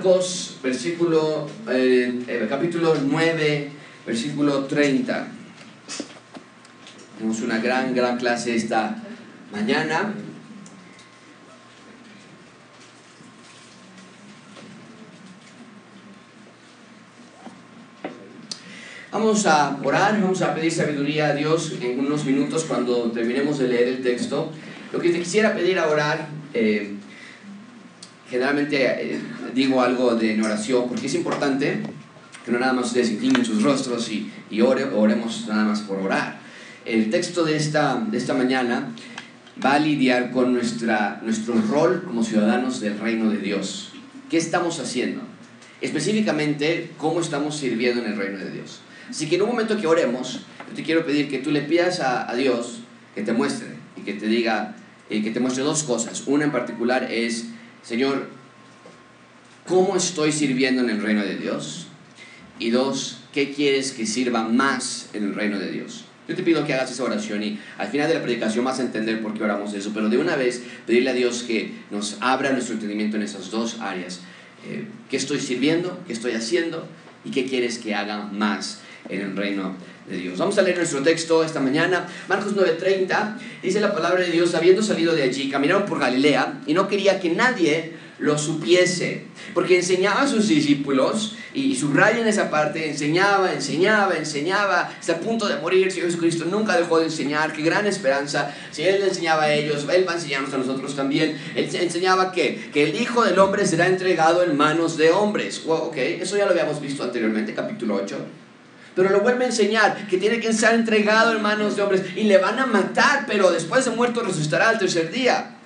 Marcos, eh, eh, capítulo 9, versículo 30. Tenemos una gran, gran clase esta mañana. Vamos a orar, vamos a pedir sabiduría a Dios en unos minutos cuando terminemos de leer el texto. Lo que te quisiera pedir a orar, eh, generalmente eh, digo algo de oración porque es importante que no nada más ustedes inclinen sus rostros y, y ore, oremos nada más por orar. El texto de esta, de esta mañana va a lidiar con nuestra, nuestro rol como ciudadanos del reino de Dios. ¿Qué estamos haciendo? Específicamente, cómo estamos sirviendo en el reino de Dios. Así que en un momento que oremos, yo te quiero pedir que tú le pidas a, Dios que te muestre y que te diga, eh, que te muestre dos cosas. Una en particular es, Señor, ¿cómo estoy sirviendo en el reino de Dios? Y dos, ¿qué quieres que sirva más en el reino de Dios? Yo te pido que hagas esa oración y al final de la predicación vas a entender por qué oramos eso, pero de una vez pedirle a Dios que nos abra nuestro entendimiento en esas dos áreas. Eh, ¿Qué estoy sirviendo? ¿Qué estoy haciendo? ¿Y qué quieres que haga más en el reino de Dios. Vamos a leer nuestro texto esta mañana, Marcos 9:30, dice la palabra de Dios, habiendo salido de allí, caminaron por Galilea y no quería que nadie lo supiese, porque enseñaba a sus discípulos, y subrayen esa parte, enseñaba, enseñaba, enseñaba, hasta el punto de morir, si Jesucristo nunca dejó de enseñar, qué gran esperanza, si Él enseñaba a ellos, Él va a enseñarnos a nosotros también, Él enseñaba que, que el Hijo del Hombre será entregado en manos de hombres, ok, eso ya lo habíamos visto anteriormente, capítulo 8, pero lo vuelve a enseñar que tiene que ser entregado en manos de hombres y le van a matar, pero después de muerto resucitará al tercer día.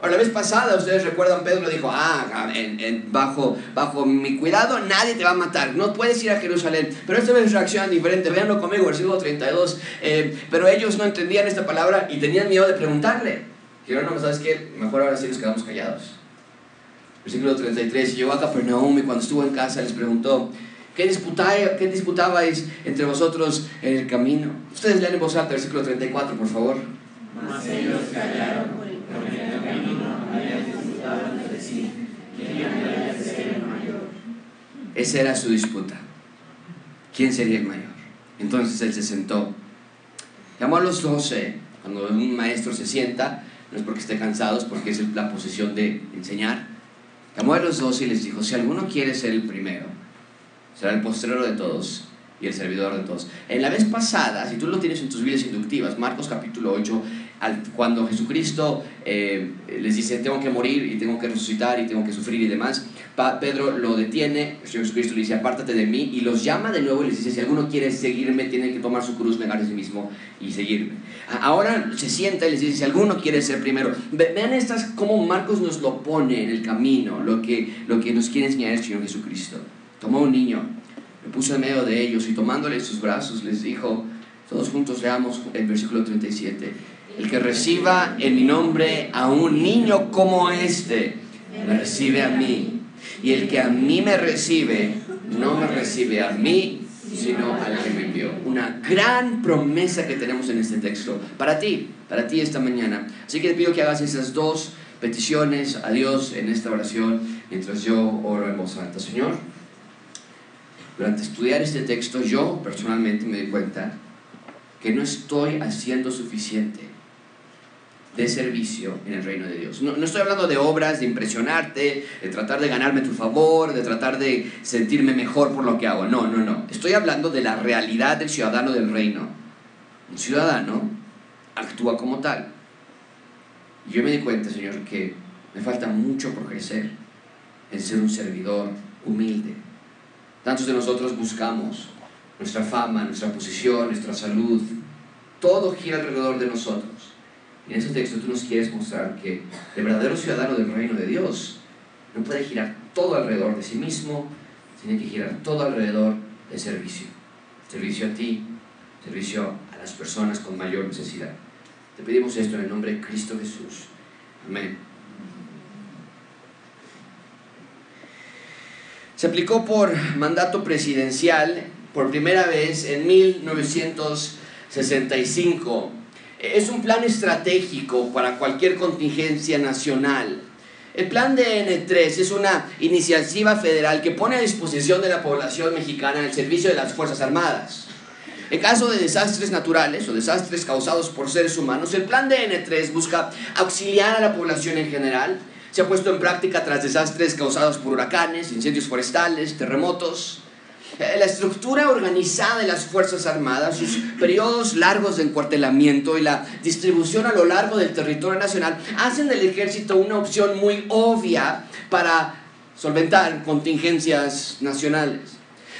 Ahora, la vez pasada, ustedes recuerdan, Pedro dijo, ah, en, bajo, bajo mi cuidado nadie te va a matar, no puedes ir a Jerusalén. Pero esta vez reaccionan diferente, véanlo conmigo, versículo 32. Eh, pero ellos no entendían esta palabra y tenían miedo de preguntarle. Dijeron, no, ¿sabes qué? Mejor ahora sí nos quedamos callados. Versículo 33, llegó a Capernaum y cuando estuvo en casa les preguntó, ¿Qué, disputáis, ¿Qué disputabais entre vosotros en el camino? Ustedes leen en voz alta, versículo 34, por favor. Mas ellos callaron, porque en el camino habían disputado entre sí. ¿Quién había de ser el mayor? Esa era su disputa. ¿Quién sería el mayor? Entonces él se sentó. Llamó a los doce. Cuando un maestro se sienta, no es porque esté cansado, es porque es la posición de enseñar. Llamó a los doce y les dijo, si alguno quiere ser el primero, será el postrero de todos y el servidor de todos. En la vez pasada, si tú lo tienes en tus vidas inductivas, Marcos capítulo 8, cuando Jesucristo eh, les dice, tengo que morir y tengo que resucitar y tengo que sufrir y demás, Pedro lo detiene, Jesucristo le dice, apártate de mí y los llama de nuevo y les dice, si alguno quiere seguirme, tiene que tomar su cruz, negar a sí mismo y seguirme. Ahora se sienta y les dice, si alguno quiere ser primero, vean estas, cómo Marcos nos lo pone en el camino, lo que, lo que nos quiere enseñar el Señor Jesucristo. Tomó un niño, lo puso en medio de ellos y tomándole sus brazos les dijo, todos juntos leamos el versículo 37, el que reciba en mi nombre a un niño como este, me recibe a mí. Y el que a mí me recibe, no me recibe a mí, sino al que me envió. Una gran promesa que tenemos en este texto para ti, para ti esta mañana. Así que te pido que hagas esas dos peticiones a Dios en esta oración mientras yo oro en voz alta. Señor, durante estudiar este texto yo personalmente me di cuenta que no estoy haciendo suficiente de servicio en el reino de Dios. No, estoy hablando de obras, de impresionarte, de tratar de ganarme tu favor, de tratar de sentirme mejor por lo que hago. No, no, no. Estoy hablando de la realidad del ciudadano del reino. Un ciudadano actúa como tal. Y yo me di cuenta, Señor, que me falta mucho por crecer en ser un servidor humilde, Tantos de nosotros buscamos nuestra fama, nuestra posición, nuestra salud. Todo gira alrededor de nosotros. Y en ese texto tú nos quieres mostrar que el verdadero ciudadano del reino de Dios no puede girar todo alrededor de sí mismo, tiene que girar todo alrededor de servicio. Servicio a ti, servicio a las personas con mayor necesidad. Te pedimos esto en el nombre de Cristo Jesús. Amén. Se aplicó por mandato presidencial por primera vez en 1965. Es un plan estratégico para cualquier contingencia nacional. El plan DN3 es una iniciativa federal que pone a disposición de la población mexicana el servicio de las Fuerzas Armadas. En caso de desastres naturales o desastres causados por seres humanos, el plan DN3 busca auxiliar a la población en general. Se ha puesto en práctica tras desastres causados por huracanes, incendios forestales, terremotos. Eh, la estructura organizada de las Fuerzas Armadas, sus periodos largos de encuartelamiento y la distribución a lo largo del territorio nacional hacen del ejército una opción muy obvia para solventar contingencias nacionales.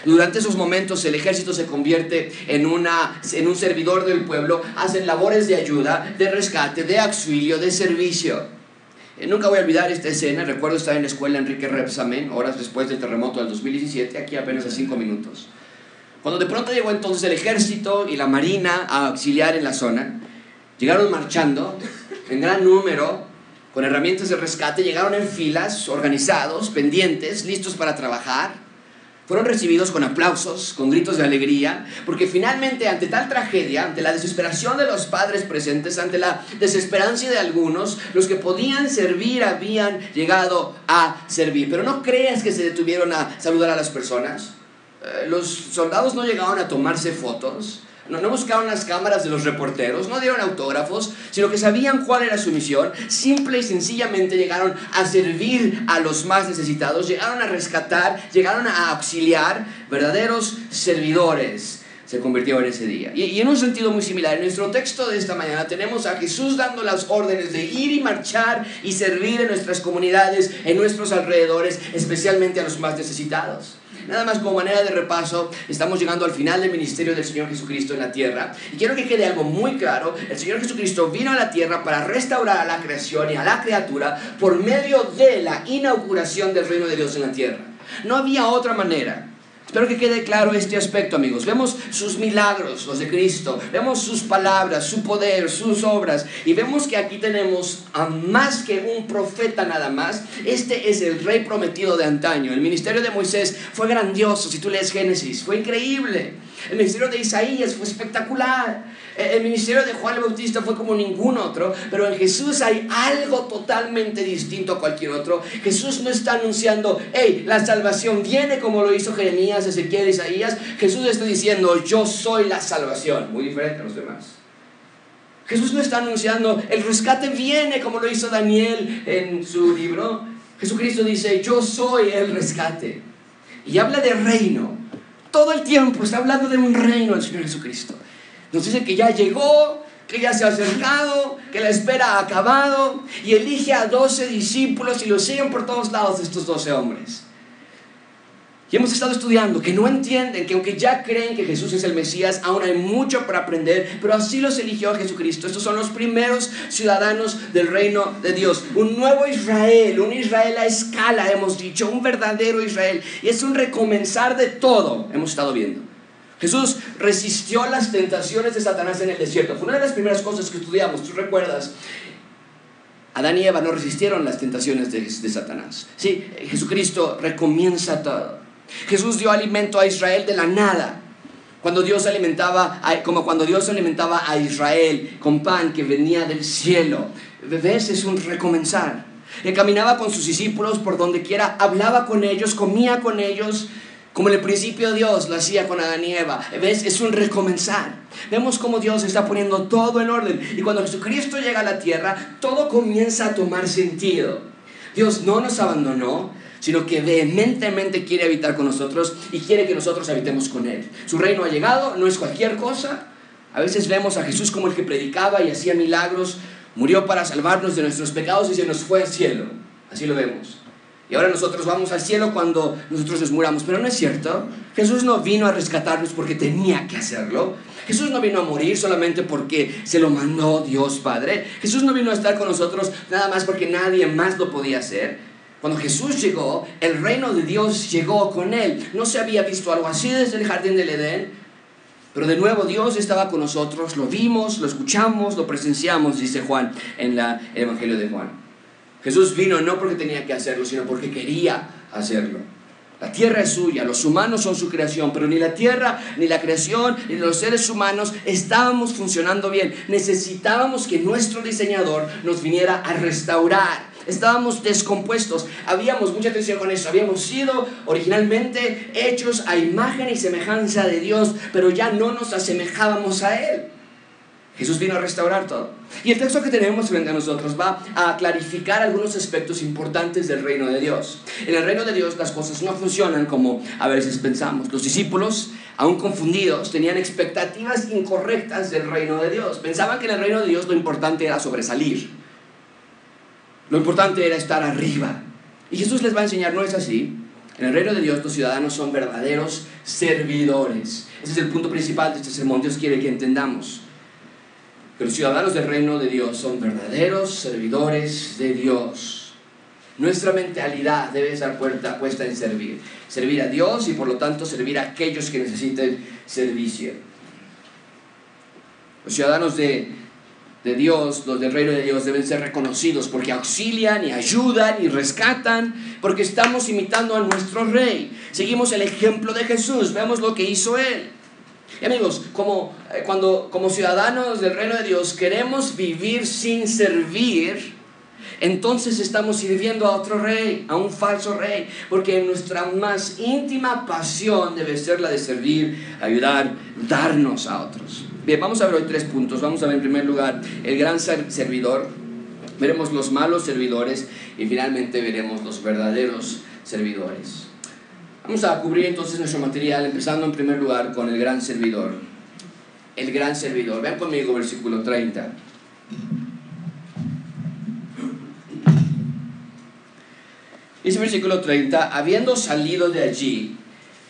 Durante esos momentos el ejército se convierte en, una, en un servidor del pueblo, hacen labores de ayuda, de rescate, de auxilio, de servicio. Eh, nunca voy a olvidar esta escena. Recuerdo estar en la escuela Enrique Repsamen, horas después del terremoto del 2017, aquí apenas a cinco minutos. Cuando de pronto llegó entonces el ejército y la marina a auxiliar en la zona, llegaron marchando en gran número, con herramientas de rescate, llegaron en filas, organizados, pendientes, listos para trabajar fueron recibidos con aplausos, con gritos de alegría, porque finalmente ante tal tragedia, ante la desesperación de los padres presentes, ante la desesperanza de algunos, los que podían servir habían llegado a servir. Pero no creas que se detuvieron a saludar a las personas. Eh, los soldados no llegaron a tomarse fotos, no, buscaron las cámaras de los reporteros, no dieron autógrafos, sino que sabían cuál era su misión. Simple y sencillamente llegaron a servir a los más necesitados, llegaron a rescatar, llegaron a auxiliar, verdaderos servidores se convirtió en ese día. Y, en un sentido muy similar, en nuestro texto de esta mañana tenemos a Jesús dando las órdenes de ir y marchar y servir en nuestras comunidades, en nuestros alrededores, especialmente a los más necesitados. Nada más como manera de repaso, estamos llegando al final del ministerio del Señor Jesucristo en la tierra. Y quiero que quede algo muy claro. El Señor Jesucristo vino a la tierra para restaurar a la creación y a la criatura por medio de la inauguración del reino de Dios en la tierra. No había otra manera. Espero que quede claro este aspecto, amigos. Vemos sus milagros, los de Cristo. Vemos sus palabras, su poder, sus obras. Y vemos que aquí tenemos a más que un profeta nada más. Este es el rey prometido de antaño. El ministerio de Moisés fue grandioso. Si tú lees Génesis, fue increíble. El ministerio de Isaías fue espectacular. El ministerio de Juan el Bautista fue como ningún otro, pero en Jesús hay algo totalmente distinto a cualquier otro. Jesús no está anunciando, hey, la salvación viene como lo hizo Jeremías, Ezequiel, Isaías. Jesús está diciendo, yo soy la salvación, muy diferente a los demás. Jesús no está anunciando, el rescate viene como lo hizo Daniel en su libro. Jesucristo dice, yo soy el rescate. Y habla de reino. Todo el tiempo está hablando de un reino del Señor Jesucristo. Nos dice que ya llegó, que ya se ha acercado, que la espera ha acabado y elige a doce discípulos y los siguen por todos lados estos doce hombres. Y hemos estado estudiando que no entienden que aunque ya creen que Jesús es el Mesías, aún hay mucho para aprender, pero así los eligió Jesucristo. Estos son los primeros ciudadanos del reino de Dios. Un nuevo Israel, un Israel a escala, hemos dicho, un verdadero Israel. Y es un recomenzar de todo, hemos estado viendo. Jesús resistió las tentaciones de Satanás en el desierto. Fue una de las primeras cosas que estudiamos, tú recuerdas. Adán y Eva no resistieron las tentaciones de, Satanás. Sí, Jesucristo recomienza todo. Jesús dio alimento a Israel de la nada. Cuando Dios alimentaba, como cuando Dios alimentaba a Israel con pan que venía del cielo. ¿Ves? Es un recomenzar. Él caminaba con sus discípulos por donde quiera, hablaba con ellos, comía con ellos, como en el principio Dios lo hacía con Adán y Eva. ¿Ves? Es un recomenzar. Vemos cómo Dios está poniendo todo en orden. Y cuando Jesucristo llega a la tierra, todo comienza a tomar sentido. Dios no nos abandonó, sino que vehementemente quiere habitar con nosotros y quiere que nosotros habitemos con Él. Su reino ha llegado, no es cualquier cosa. A veces vemos a Jesús como el que predicaba y hacía milagros, murió para salvarnos de nuestros pecados y se nos fue al cielo. Así lo vemos. Y ahora nosotros vamos al cielo cuando nosotros nos muramos. Pero no es cierto. Jesús no vino a rescatarnos porque tenía que hacerlo. Jesús no vino a morir solamente porque se lo mandó Dios Padre. Jesús no vino a estar con nosotros nada más porque nadie más lo podía hacer. Cuando Jesús llegó, el reino de Dios llegó con él. No se había visto algo así desde el jardín del Edén. Pero de nuevo Dios estaba con nosotros, lo vimos, lo escuchamos, lo presenciamos, dice Juan en el Evangelio de Juan. Jesús vino no porque tenía que hacerlo, sino porque quería hacerlo. La tierra es suya, los humanos son su creación, pero ni la tierra, ni la creación, ni los seres humanos estábamos funcionando bien. Necesitábamos que nuestro diseñador nos viniera a restaurar estábamos descompuestos. Habíamos, mucha atención con eso, habíamos sido originalmente hechos a imagen y semejanza de Dios, pero ya no nos asemejábamos a Él. Jesús vino a restaurar todo. Y el texto que tenemos frente a nosotros va a clarificar algunos aspectos importantes del reino de Dios. En el reino de Dios las cosas no funcionan como a veces pensamos. Los discípulos, aún confundidos, tenían expectativas incorrectas del reino de Dios. Pensaban que en el reino de Dios lo importante era sobresalir. Lo importante era estar arriba. Y Jesús les va a enseñar, no es así. En el reino de Dios los ciudadanos son verdaderos servidores. Ese es el punto principal de este sermón. Dios quiere que entendamos que los ciudadanos del reino de Dios son verdaderos servidores de Dios. Nuestra mentalidad debe estar puesta en servir. Servir a Dios y por lo tanto servir a aquellos que necesiten servicio. Los ciudadanos de, de Dios, los del reino de Dios, deben ser reconocidos porque auxilian y ayudan y rescatan, porque estamos imitando a nuestro rey. Seguimos el ejemplo de Jesús, vemos lo que hizo él. Y amigos, como, eh, cuando como ciudadanos del reino de Dios queremos vivir sin servir, entonces estamos sirviendo a otro rey, a un falso rey, porque nuestra más íntima pasión debe ser la de servir, ayudar, darnos a otros. Bien, vamos a ver hoy tres puntos. Vamos a ver en primer lugar el gran servidor, veremos los malos servidores y finalmente veremos los verdaderos servidores. Vamos a cubrir entonces nuestro material, empezando en primer lugar con el gran servidor. El gran servidor. Vean conmigo versículo 30. Dice versículo 30, habiendo salido de allí,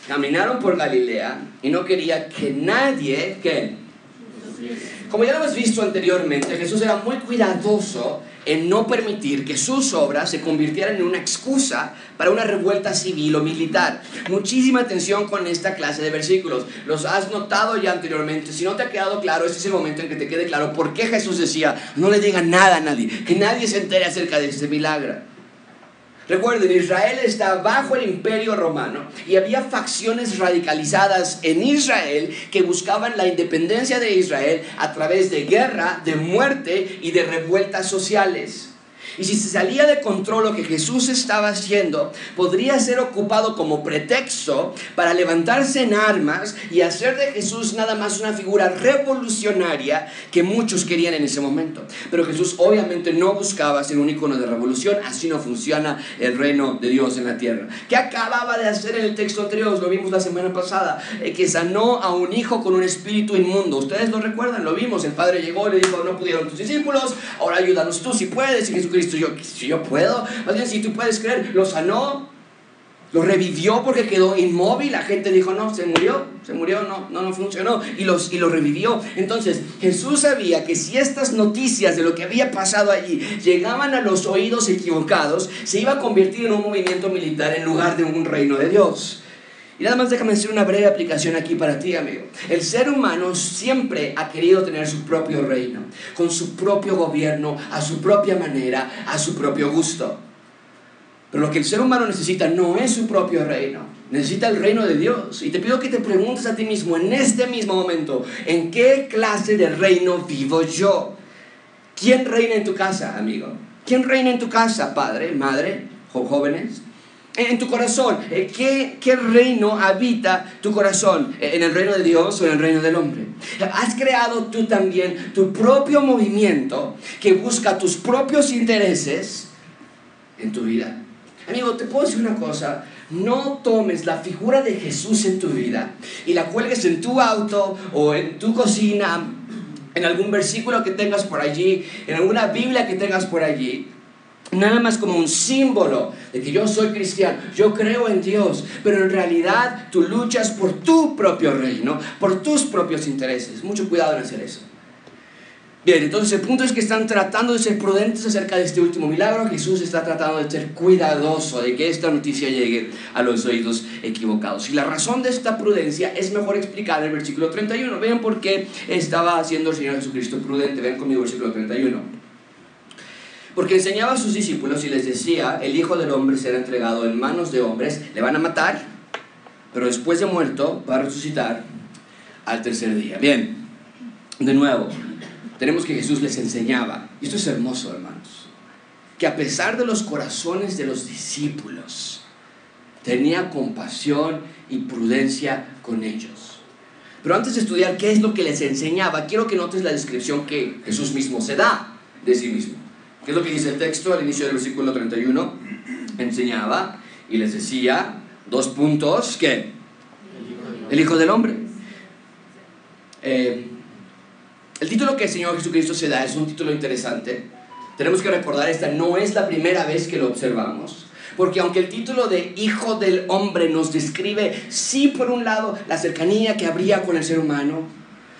caminaron por Galilea y no quería que nadie, que como ya lo hemos visto anteriormente, Jesús era muy cuidadoso en no permitir que sus obras se convirtieran en una excusa para una revuelta civil o militar. Muchísima atención con esta clase de versículos. Los has notado ya anteriormente. Si no te ha quedado claro, este es el momento en que te quede claro por qué Jesús decía, no le diga nada a nadie, que nadie se entere acerca de este milagro. Recuerden, Israel está bajo el imperio romano y había facciones radicalizadas en Israel que buscaban la independencia de Israel a través de guerra, de muerte y de revueltas sociales. Y si se salía de control lo que Jesús estaba haciendo, podría ser ocupado como pretexto para levantarse en armas y hacer de Jesús nada más una figura revolucionaria que muchos querían en ese momento. Pero Jesús obviamente no buscaba ser un icono de revolución, así no funciona el reino de Dios en la tierra. ¿Qué acababa de hacer en el texto anterior? Lo vimos la semana pasada, eh, que sanó a un hijo con un espíritu inmundo. Ustedes lo recuerdan, lo vimos. El padre llegó y le dijo, no pudieron tus discípulos, ahora ayúdanos tú si puedes. Y Jesucristo si yo puedo, más si tú puedes creer, lo sanó, lo revivió porque quedó inmóvil, la gente dijo, no, se murió, se murió, no, no, no funcionó, y, los, y lo revivió. Entonces Jesús sabía que si estas noticias de lo que había pasado allí llegaban a los oídos equivocados, se iba a convertir en un movimiento militar en lugar de un reino de Dios. Y nada más déjame hacer una breve aplicación aquí para ti, amigo. El ser humano siempre ha querido tener su propio reino, con su propio gobierno, a su propia manera, a su propio gusto. Pero lo que el ser humano necesita no es su propio reino, necesita el reino de Dios. Y te pido que te preguntes a ti mismo en este mismo momento, ¿en qué clase de reino vivo yo? ¿Quién reina en tu casa, amigo? ¿Quién reina en tu casa, padre, madre, jóvenes? En tu corazón. Eh, ¿Qué, ¿Qué, reino habita tu corazón? Eh, ¿En el reino de Dios o en el reino del hombre? Has creado tú también tu propio movimiento que busca tus propios intereses en tu vida. Amigo, te puedo decir una cosa. No tomes la figura de Jesús en tu vida y la cuelgues en tu auto o en tu cocina, en algún versículo que tengas por allí, en alguna Biblia que tengas por allí nada más como un símbolo de que yo soy cristiano, yo creo en Dios, pero en realidad tú luchas por tu propio reino, por tus propios intereses. Mucho cuidado en hacer eso. Bien, entonces el punto es que están tratando de ser prudentes acerca de este último milagro. Jesús está tratando de ser cuidadoso de que esta noticia llegue a los oídos equivocados. Y la razón de esta prudencia es mejor explicada en el versículo 31. Vean por qué estaba haciendo el Señor Jesucristo prudente. Vean conmigo el versículo 31. Porque enseñaba a sus discípulos y les decía, el Hijo del Hombre será entregado en manos de hombres, le van a matar, pero después de muerto va a resucitar al tercer día. Bien, de nuevo, tenemos que Jesús les enseñaba, y esto es hermoso, hermanos. que a pesar de los corazones de los discípulos, tenía compasión y prudencia con ellos. Pero antes de estudiar qué es lo que les enseñaba, quiero que notes la descripción que Jesús mismo se da de sí mismo. ¿Qué es lo que dice el texto al inicio del versículo 31? Enseñaba y les decía dos puntos que el Hijo del Hombre. Eh, el título que el Señor Jesucristo se da es un título interesante. Tenemos que recordar, esta no es la primera vez que lo observamos. Porque aunque el título de Hijo del Hombre nos describe, sí, por un lado, la cercanía que habría con el ser humano,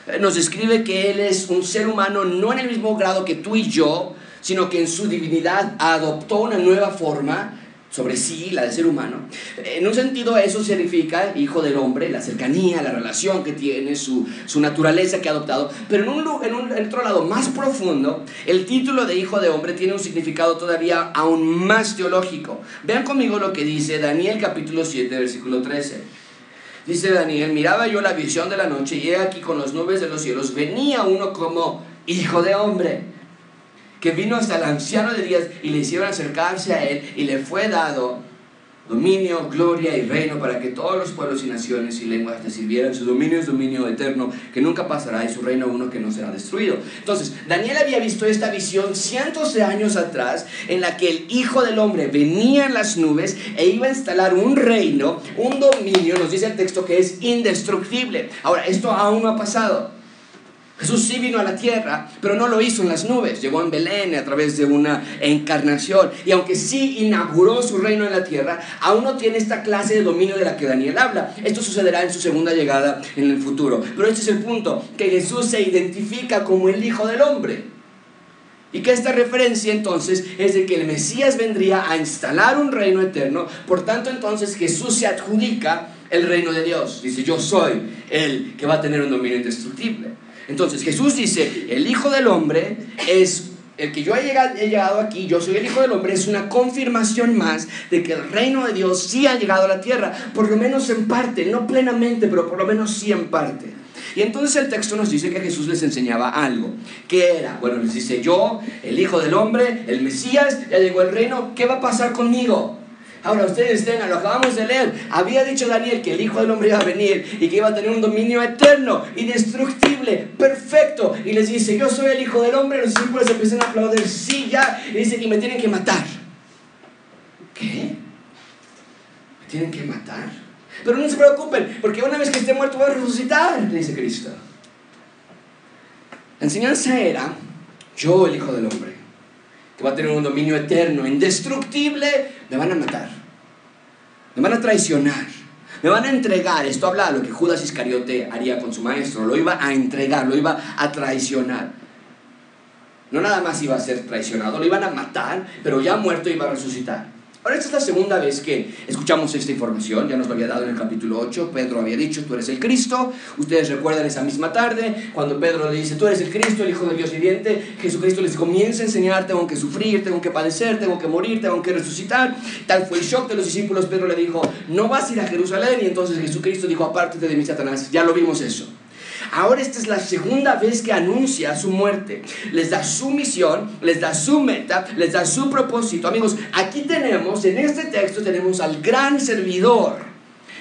eh, nos describe que Él es un ser humano no en el mismo grado que tú y yo, sino que en su divinidad adoptó una nueva forma sobre sí, la del ser humano. En un sentido eso significa hijo del hombre, la cercanía, la relación que tiene, su, naturaleza que ha adoptado. Pero en, un, en, un, en otro lado más profundo, el título de hijo de hombre tiene un significado todavía aún más teológico. Vean conmigo lo que dice Daniel capítulo 7, versículo 13. Dice Daniel, miraba yo la visión de la noche y he aquí con las nubes de los cielos venía uno como hijo de hombre que vino hasta el anciano de días y le hicieron acercarse a él y le fue dado dominio, gloria y reino para que todos los pueblos y naciones y lenguas le sirvieran. Su dominio es dominio eterno que nunca pasará y su reino uno que no será destruido. Entonces, Daniel había visto esta visión cientos de años atrás en la que el Hijo del Hombre venía en las nubes e iba a instalar un reino, un dominio, nos dice el texto que es indestructible. Ahora, esto aún no ha pasado. Jesús sí vino a la tierra, pero no lo hizo en las nubes. Llegó en Belén a través de una encarnación. Y aunque sí inauguró su reino en la tierra, aún no tiene esta clase de dominio de la que Daniel habla. Esto sucederá en su segunda llegada en el futuro. Pero este es el punto, que Jesús se identifica como el Hijo del Hombre. Y que esta referencia entonces es de que el Mesías vendría a instalar un reino eterno. Por tanto entonces Jesús se adjudica el reino de Dios. Dice, yo soy el que va a tener un dominio indestructible. Entonces Jesús dice, el Hijo del Hombre es el que yo he llegado, he llegado, aquí, yo soy el Hijo del Hombre, es una confirmación más de que el reino de Dios sí ha llegado a la tierra, por lo menos en parte, no plenamente, pero por lo menos sí en parte. Y entonces el texto nos dice que Jesús les enseñaba algo. ¿Qué era? Bueno, les dice, yo, el Hijo del Hombre, el Mesías, ya llegó el reino, ¿qué va a pasar conmigo? Ahora ustedes tengan, lo acabamos de leer. Había dicho Daniel que el Hijo del Hombre iba a venir y que iba a tener un dominio eterno, indestructible, perfecto. Y les dice, yo soy el Hijo del Hombre. Los discípulos empiezan a aplaudir, sí, ya. Y dice, y me tienen que matar. ¿Qué? ¿Me tienen que matar? Pero no se preocupen, porque una vez que esté muerto voy a resucitar, dice Cristo. La enseñanza era, yo el Hijo del Hombre que va a tener un dominio eterno, indestructible, me van a matar. Me van a traicionar. Me van a entregar. Esto habla de lo que Judas Iscariote haría con su maestro. Lo iba a entregar, lo iba a traicionar. No nada más iba a ser traicionado, lo iban a matar, pero ya muerto iba a resucitar. Ahora, esta es la segunda vez que escuchamos esta información, ya nos lo había dado en el capítulo 8, Pedro había dicho, tú eres el Cristo, ustedes recuerdan esa misma tarde, cuando Pedro le dice, tú eres el Cristo, el Hijo de Dios viviente, Jesucristo les comienza a enseñar, tengo que sufrir, tengo que padecer, tengo que morir, tengo que resucitar, tal fue el shock de los discípulos, Pedro le dijo, no vas a ir a Jerusalén, y entonces Jesucristo dijo, apártate de mí, Satanás, ya lo vimos eso. Ahora esta es la segunda vez que anuncia su muerte. Les da su misión, les da su meta, les da su propósito. Amigos, aquí tenemos, en este texto tenemos al gran servidor.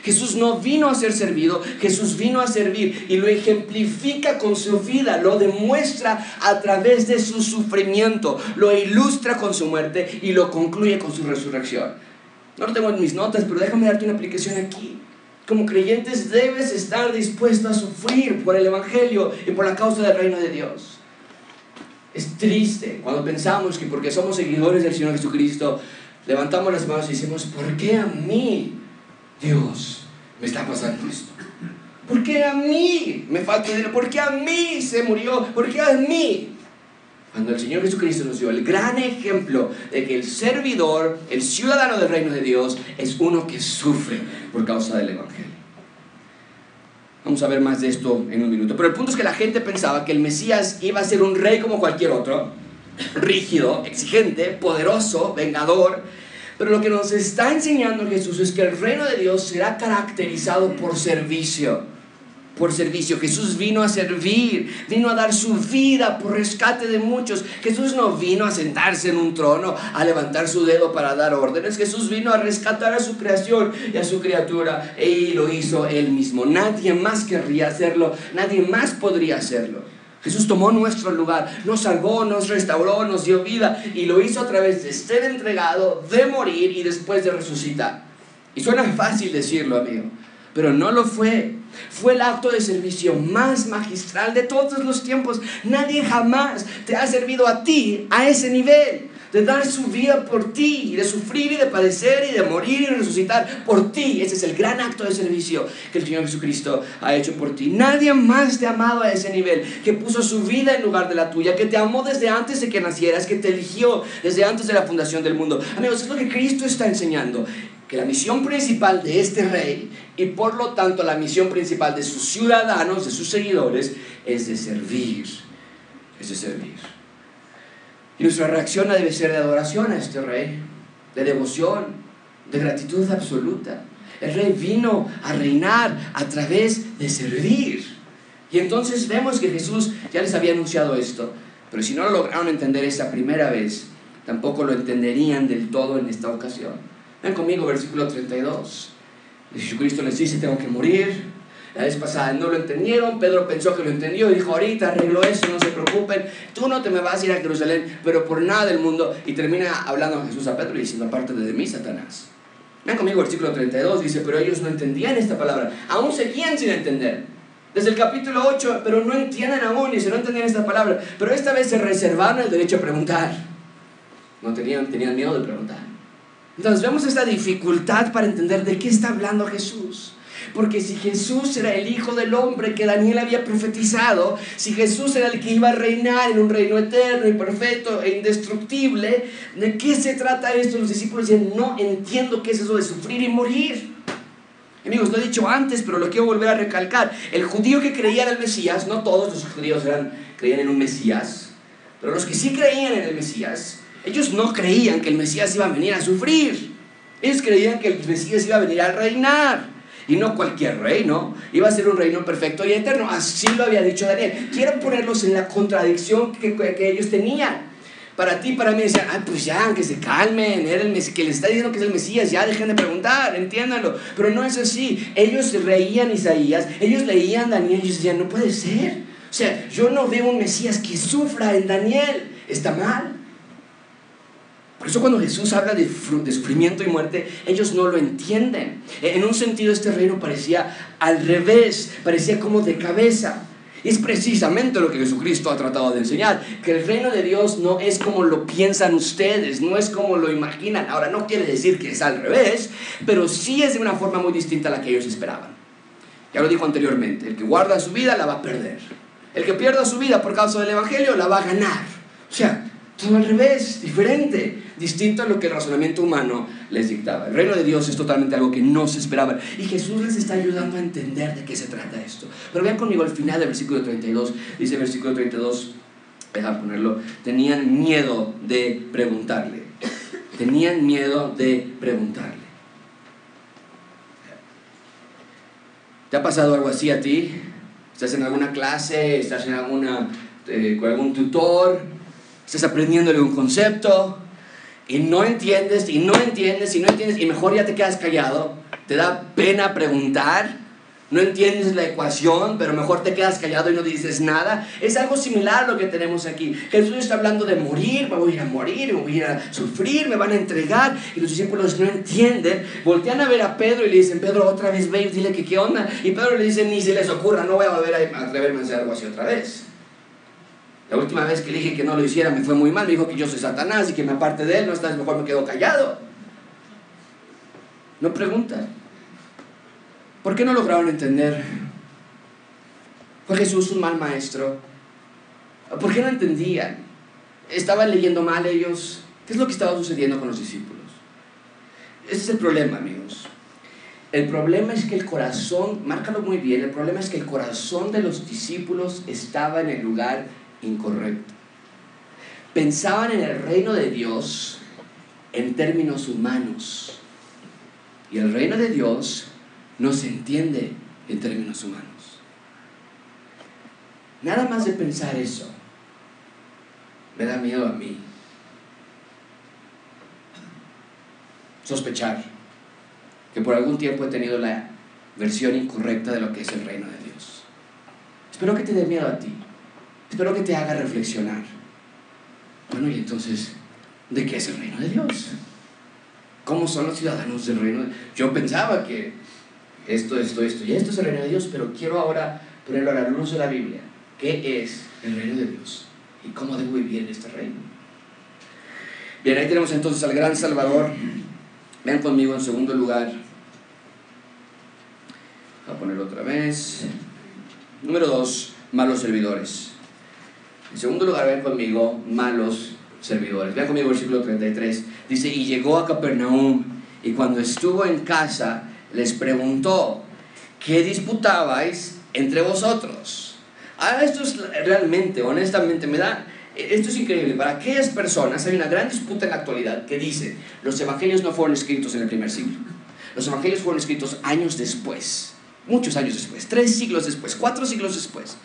Jesús no vino a ser servido, Jesús vino a servir y lo ejemplifica con su vida, lo demuestra a través de su sufrimiento, lo ilustra con su muerte y lo concluye con su resurrección. No lo tengo en mis notas, pero déjame darte una aplicación aquí como creyentes debes estar dispuesto a sufrir por el Evangelio y por la causa del reino de Dios. Es triste cuando pensamos que porque somos seguidores del Señor Jesucristo, levantamos las manos y decimos, ¿por qué a mí, Dios, me está pasando esto? ¿Por qué a mí me falta dinero? ¿Por qué a mí se murió? ¿Por qué a mí? Cuando el Señor Jesucristo nos dio el gran ejemplo de que el servidor, el ciudadano del reino de Dios, es uno que sufre por causa del Evangelio. Vamos a ver más de esto en un minuto. Pero el punto es que la gente pensaba que el Mesías iba a ser un rey como cualquier otro, rígido, exigente, poderoso, vengador. Pero lo que nos está enseñando Jesús es que el reino de Dios será caracterizado por servicio. Por servicio. Jesús vino a servir, vino a dar su vida por rescate de muchos. Jesús no vino a sentarse en un trono, a levantar su dedo para dar órdenes. Jesús vino a rescatar a su creación y a su criatura y lo hizo él mismo. Nadie más querría hacerlo, nadie más podría hacerlo. Jesús tomó nuestro lugar, nos salvó, nos restauró, nos dio vida y lo hizo a través de ser entregado, de morir y después de resucitar. Y suena fácil decirlo, amigo, pero no lo fue. Fue el acto de servicio más magistral de todos los tiempos. Nadie jamás te ha servido a ti a ese nivel. De dar su vida por ti, y de sufrir y de padecer y de morir y resucitar por ti. Ese es el gran acto de servicio que el Señor Jesucristo ha hecho por ti. Nadie más te ha amado a ese nivel, que puso su vida en lugar de la tuya, que te amó desde antes de que nacieras, que te eligió desde antes de la fundación del mundo. Amigos, es lo que Cristo está enseñando que la misión principal de este rey y por lo tanto la misión principal de sus ciudadanos, de sus seguidores, es de servir, es de servir. Y nuestra reacción debe ser de adoración a este rey, de devoción, de gratitud absoluta. El rey vino a reinar a través de servir. Y entonces vemos que Jesús ya les había anunciado esto, pero si no lo lograron entender esa primera vez, tampoco lo entenderían del todo en esta ocasión. Ven conmigo, versículo 32. Jesucristo les dice, tengo que morir. La vez pasada no lo entendieron, Pedro pensó que lo entendió y dijo, ahorita arreglo eso, no se preocupen, tú no te me vas a ir a Jerusalén, pero por nada del mundo. Y termina hablando Jesús a Pedro y diciendo, aparte de mí, Satanás. Ven conmigo, versículo 32, dice, pero ellos no entendían esta palabra, aún seguían sin entender. Desde el capítulo 8, pero no entienden aún, se no entendían esta palabra, pero esta vez se reservaron el derecho a preguntar. No tenían, tenían miedo de preguntar. Entonces vemos esta dificultad para entender de qué está hablando Jesús. Porque si Jesús era el Hijo del Hombre que Daniel había profetizado, si Jesús era el que iba a reinar en un reino eterno y perfecto e indestructible, ¿de qué se trata esto? Los discípulos dicen, no entiendo qué es eso de sufrir y morir. Amigos, lo he dicho antes, pero lo quiero volver a recalcar. El judío que creía en el Mesías, no todos los judíos eran, creían en un Mesías, pero los que sí creían en el Mesías, ellos no creían que el Mesías iba a venir a sufrir. Ellos creían que el Mesías iba a venir a reinar. Y no cualquier reino, iba a ser un reino perfecto y eterno. Así lo había dicho Daniel. Quiero ponerlos en la contradicción que, ellos tenían. Para ti, para mí, decían, ah, pues ya, que se calmen, el que les está diciendo que es el Mesías, ya dejen de preguntar, entiéndanlo. Pero no es así. Ellos reían Isaías, ellos leían Daniel y decían, no puede ser. O sea, yo no veo un Mesías que sufra en Daniel. Está mal. Por eso cuando Jesús habla de, sufrimiento y muerte, ellos no lo entienden. En un sentido este reino parecía al revés, parecía como de cabeza. Es precisamente lo que Jesucristo ha tratado de enseñar, que el reino de Dios no es como lo piensan ustedes, no es como lo imaginan. Ahora, no quiere decir que es al revés, pero sí es de una forma muy distinta a la que ellos esperaban. Ya lo dijo anteriormente, el que guarda su vida la va a perder. El que pierda su vida por causa del Evangelio la va a ganar. O sea, todo al revés, diferente, distinto a lo que el razonamiento humano les dictaba. El reino de Dios es totalmente algo que no se esperaba. Y Jesús les está ayudando a entender de qué se trata esto. Pero vean conmigo al final del versículo 32, dice el versículo 32, déjame ponerlo, tenían miedo de preguntarle. Tenían miedo de preguntarle. ¿Te ha pasado algo así a ti? ¿Estás en alguna clase? ¿Estás en alguna, eh, con algún tutor? Estás aprendiéndole un concepto y no entiendes y no entiendes y no entiendes y mejor ya te quedas callado, te da pena preguntar, no entiendes la ecuación, pero mejor te quedas callado y no dices nada. Es algo similar a lo que tenemos aquí. Jesús está hablando de morir, voy a ir a morir, voy a ir a sufrir, me van a entregar. Y los discípulos no entienden. Voltean a ver a Pedro y le dicen, Pedro, otra vez ve y dile que qué onda. Y Pedro le dice, ni se les ocurra, no voy a volver a atreverme a hacer algo así otra vez. La última vez que le dije que no lo hiciera me fue muy mal. Me dijo que yo soy Satanás y que me aparte de él, no estás mejor me quedo callado. No pregunta. ¿Por qué no lograron entender? ¿Fue Jesús un mal maestro? ¿Por qué no entendían? ¿Estaban leyendo mal ellos? ¿Qué es lo que estaba sucediendo con los discípulos? Ese es el problema, amigos. El problema es que el corazón, márcalo muy bien, el problema es que el corazón de los discípulos estaba en el lugar incorrecto. Pensaban en el reino de Dios en términos humanos. Y el reino de Dios no se entiende en términos humanos. Nada más de pensar eso, me da miedo a mí. Sospechar que por algún tiempo he tenido la versión incorrecta de lo que es el reino de Dios. Espero que te dé miedo a ti. Espero que te haga reflexionar. Bueno, y entonces, ¿de qué es el reino de Dios? ¿Cómo son los ciudadanos del reino? De... Yo pensaba que esto, esto, esto y esto es el reino de Dios, pero quiero ahora ponerlo a la luz de la Biblia. ¿Qué es el reino de Dios? ¿Y cómo debo vivir en este reino? Bien, ahí tenemos entonces al gran Salvador. Vean conmigo en segundo lugar. Voy a ponerlo otra vez. Número dos, malos servidores. En segundo lugar, vean conmigo, malos servidores. Vean conmigo el versículo 33. Dice, y llegó a Capernaum y cuando estuvo en casa les preguntó, ¿qué disputabais entre vosotros? Ahora esto es realmente, honestamente, me da, esto es increíble. Para aquellas personas hay una gran disputa en la actualidad que dice, los evangelios no fueron escritos en el primer siglo. Los evangelios fueron escritos años después, muchos años después, tres siglos después, cuatro siglos después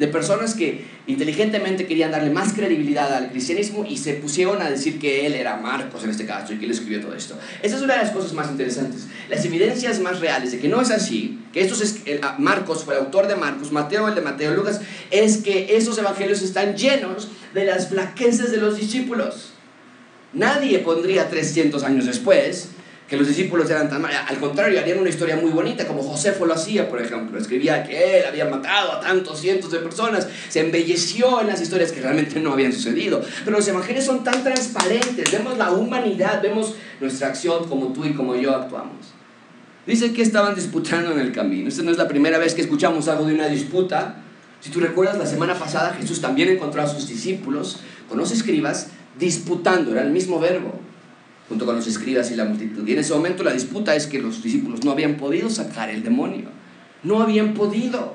de personas que inteligentemente querían darle más credibilidad al cristianismo y se pusieron a decir que él era Marcos en este caso y que él escribió todo esto. Esa es una de las cosas más interesantes. Las evidencias más reales de que no es así, que estos es, Marcos fue el autor de Marcos, Mateo el de Mateo, Lucas, es que esos evangelios están llenos de las flaquezas de los discípulos. Nadie pondría 300 años después que los discípulos eran tan malos. Al contrario, harían una historia muy bonita, como Josefo lo hacía, por ejemplo. Escribía que él había matado a tantos cientos de personas. Se embelleció en las historias que realmente no habían sucedido. Pero los evangelios son tan transparentes. Vemos la humanidad, vemos nuestra acción como tú y como yo actuamos. Dice que estaban disputando en el camino. Esta no es la primera vez que escuchamos algo de una disputa. Si tú recuerdas, la semana pasada Jesús también encontró a sus discípulos con los escribas disputando, era el mismo verbo junto con los escribas y la multitud. Y en ese momento la disputa es que los discípulos no habían podido sacar el demonio. No habían podido.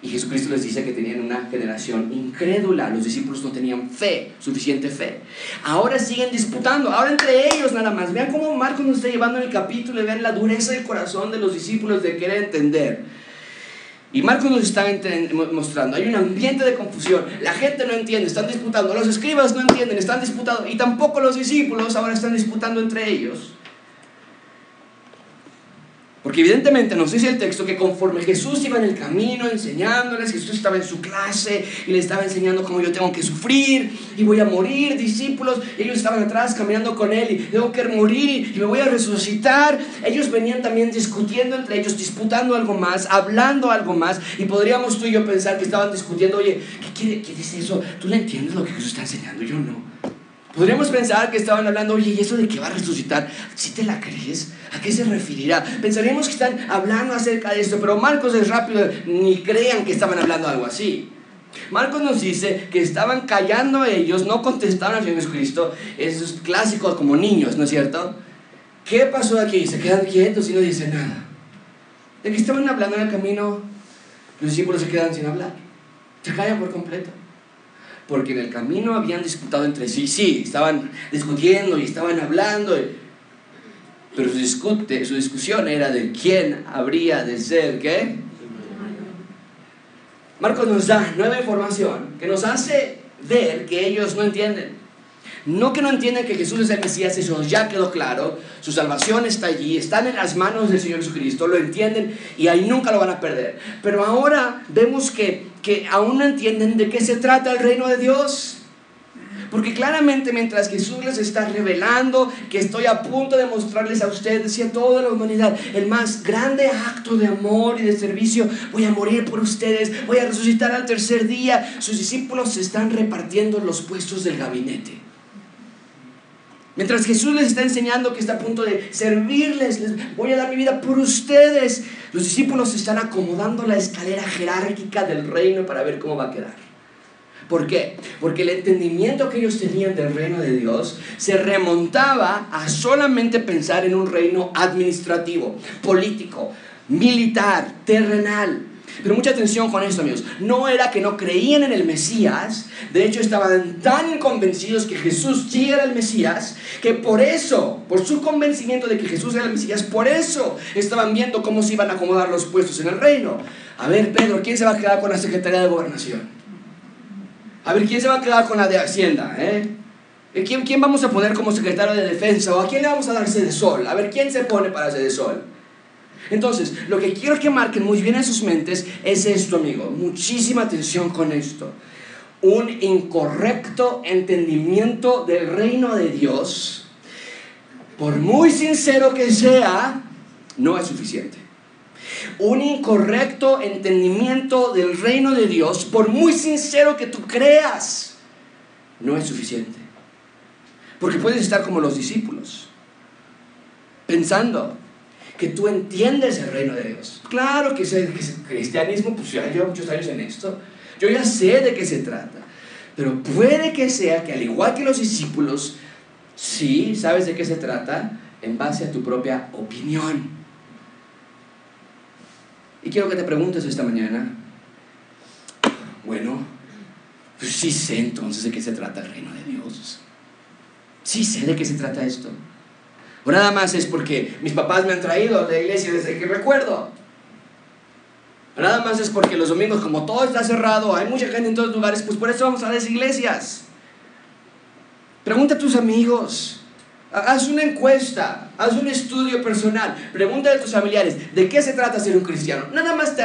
Y Jesucristo les dice que tenían una generación incrédula. Los discípulos no tenían fe, suficiente fe. Ahora siguen disputando, ahora entre ellos nada más. Vean cómo Marcos nos está llevando en el capítulo y vean la dureza del corazón de los discípulos de querer entender. Y Marcos nos está mostrando, hay un ambiente de confusión, la gente no entiende, están disputando, los escribas no entienden, están disputando, y tampoco los discípulos ahora están disputando entre ellos. Porque evidentemente nos dice el texto que conforme Jesús iba en el camino enseñándoles, Jesús estaba en su clase y le estaba enseñando cómo yo tengo que sufrir y voy a morir, discípulos, ellos estaban atrás caminando con él y tengo que morir y me voy a resucitar. Ellos venían también discutiendo entre ellos, disputando algo más, hablando algo más y podríamos tú y yo pensar que estaban discutiendo, oye, ¿qué quiere, qué dice eso? ¿Tú le entiendes lo que Jesús está enseñando? Yo no. Podríamos pensar que estaban hablando, oye, ¿y eso de que va a resucitar? ¿Si te la crees? ¿A qué se referirá? Pensaríamos que están hablando acerca de esto, pero Marcos es rápido, ni crean que estaban hablando algo así. Marcos nos dice que estaban callando ellos, no contestaron al Señor Jesucristo, eso es clásico como niños, ¿no es cierto? ¿Qué pasó aquí? Se quedan quietos y no dicen nada. De que estaban hablando en el camino, los discípulos se quedan sin hablar, se callan por completo porque en el camino habían disputado entre sí, sí, estaban discutiendo y estaban hablando, pero su, discute, su discusión era de quién habría de ser, ¿qué? Marcos nos da nueva información que nos hace ver que ellos no entienden. No que no entiendan que Jesús es el Mesías, eso ya quedó claro. Su salvación está allí, están en las manos del Señor Jesucristo, lo entienden y ahí nunca lo van a perder. Pero ahora vemos que, que aún no entienden de qué se trata el reino de Dios. Porque claramente mientras Jesús les está revelando que estoy a punto de mostrarles a ustedes y a toda la humanidad el más grande acto de amor y de servicio, voy a morir por ustedes, voy a resucitar al tercer día, sus discípulos se están repartiendo los puestos del gabinete. Mientras Jesús les está enseñando que está a punto de servirles, les voy a dar mi vida por ustedes, los discípulos están acomodando la escalera jerárquica del reino para ver cómo va a quedar. ¿Por qué? Porque el entendimiento que ellos tenían del reino de Dios se remontaba a solamente pensar en un reino administrativo, político, militar, terrenal. Pero mucha atención con esto, amigos. No era que no creían en el Mesías. De hecho, estaban tan convencidos que Jesús sí era el Mesías, que por eso, por su convencimiento de que Jesús era el Mesías, por eso estaban viendo cómo se iban a acomodar los puestos en el reino. A ver, Pedro, ¿quién se va a quedar con la Secretaría de Gobernación? A ver, ¿quién se va a quedar con la de Hacienda? Eh? ¿Quién, ¿Quién vamos a poner como secretario de defensa? ¿O a quién le vamos a dar de sol? A ver, ¿quién se pone para de sol? Entonces, lo que quiero que marquen muy bien en sus mentes es esto, amigo. Muchísima atención con esto. Un incorrecto entendimiento del reino de Dios, por muy sincero que sea, no es suficiente. Un incorrecto entendimiento del reino de Dios, por muy sincero que tú creas, no es suficiente. Porque puedes estar como los discípulos, pensando, que tú entiendes el reino de Dios. Claro que, el cristianismo, pues ya llevo muchos años en esto, yo ya sé de qué se trata, pero puede que sea que al igual que los discípulos, sí, sabes de qué se trata en base a tu propia opinión. Y quiero que te preguntes esta mañana, bueno, pues sí sé entonces de qué se trata el reino de Dios. Sí sé de qué se trata esto. O nada más es porque mis papás me han traído a la iglesia desde que recuerdo. Nada más es porque los domingos, como todo está cerrado, hay mucha gente en todos lugares, pues por eso vamos a las iglesias. Pregunta a tus amigos. Haz una encuesta, haz un estudio personal, pregunta a tus familiares, ¿de qué se trata ser un cristiano? Nada más te,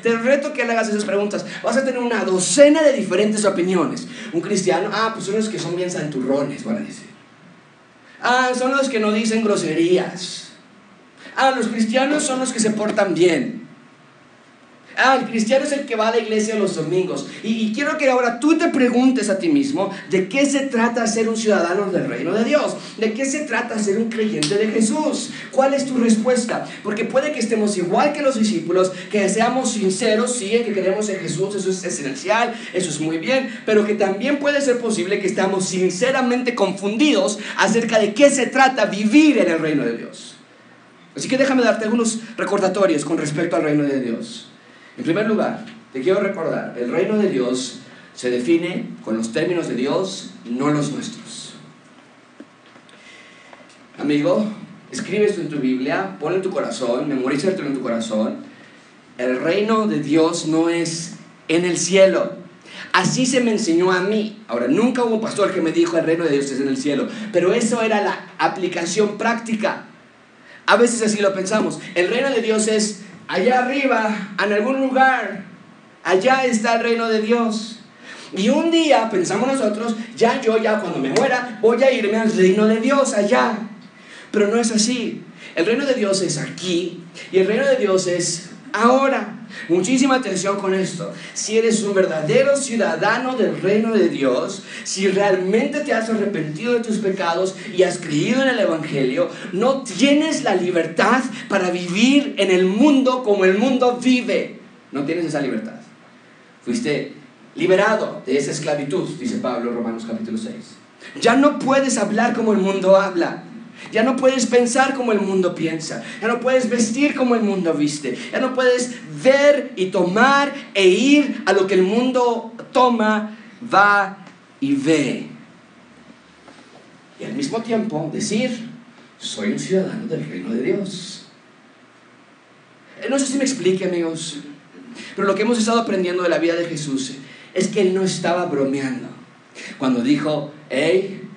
te, reto que le hagas esas preguntas. Vas a tener una docena de diferentes opiniones. Un cristiano, ah, pues son los que son bien santurrones, van a decir. Ah, son los que no dicen groserías. Ah, los cristianos son los que se portan bien. Ah, el cristiano es el que va a la iglesia los domingos. Y, quiero que ahora tú te preguntes a ti mismo de qué se trata ser un ciudadano del reino de Dios. ¿De qué se trata ser un creyente de Jesús? ¿Cuál es tu respuesta? Porque puede que estemos igual que los discípulos, que seamos sinceros, sí, que creemos en Jesús, eso es esencial, eso es muy bien, pero que también puede ser posible que estamos sinceramente confundidos acerca de qué se trata vivir en el reino de Dios. Así que déjame darte algunos recordatorios con respecto al reino de Dios. En primer lugar, te quiero recordar, el reino de Dios se define con los términos de Dios, no los nuestros. Amigo, escribe esto en tu Biblia, ponlo en tu corazón, memorízalo en tu corazón. El reino de Dios no es en el cielo. Así se me enseñó a mí. Ahora, nunca hubo un pastor que me dijo el reino de Dios es en el cielo, pero eso era la aplicación práctica. A veces así lo pensamos. El reino de Dios es allá arriba, en algún lugar, allá está el reino de Dios. Y un día pensamos nosotros, ya yo, ya cuando me muera, voy a irme al reino de Dios allá. Pero no es así. El reino de Dios es aquí y el reino de Dios es ahora. Muchísima atención con esto. Si eres un verdadero ciudadano del reino de Dios, si realmente te has arrepentido de tus pecados y has creído en el Evangelio, no tienes la libertad para vivir en el mundo como el mundo vive. No tienes esa libertad. Fuiste liberado de esa esclavitud, dice Pablo Romanos capítulo 6. Ya no puedes hablar como el mundo habla. Ya no puedes pensar como el mundo piensa. Ya no puedes vestir como el mundo viste. Ya no puedes ver y tomar e ir a lo que el mundo toma, va y ve. Y al mismo tiempo decir, soy un ciudadano del reino de Dios. Eh, no sé si me explique, amigos, pero lo que hemos estado aprendiendo de la vida de Jesús es que él no estaba bromeando cuando dijo, hey,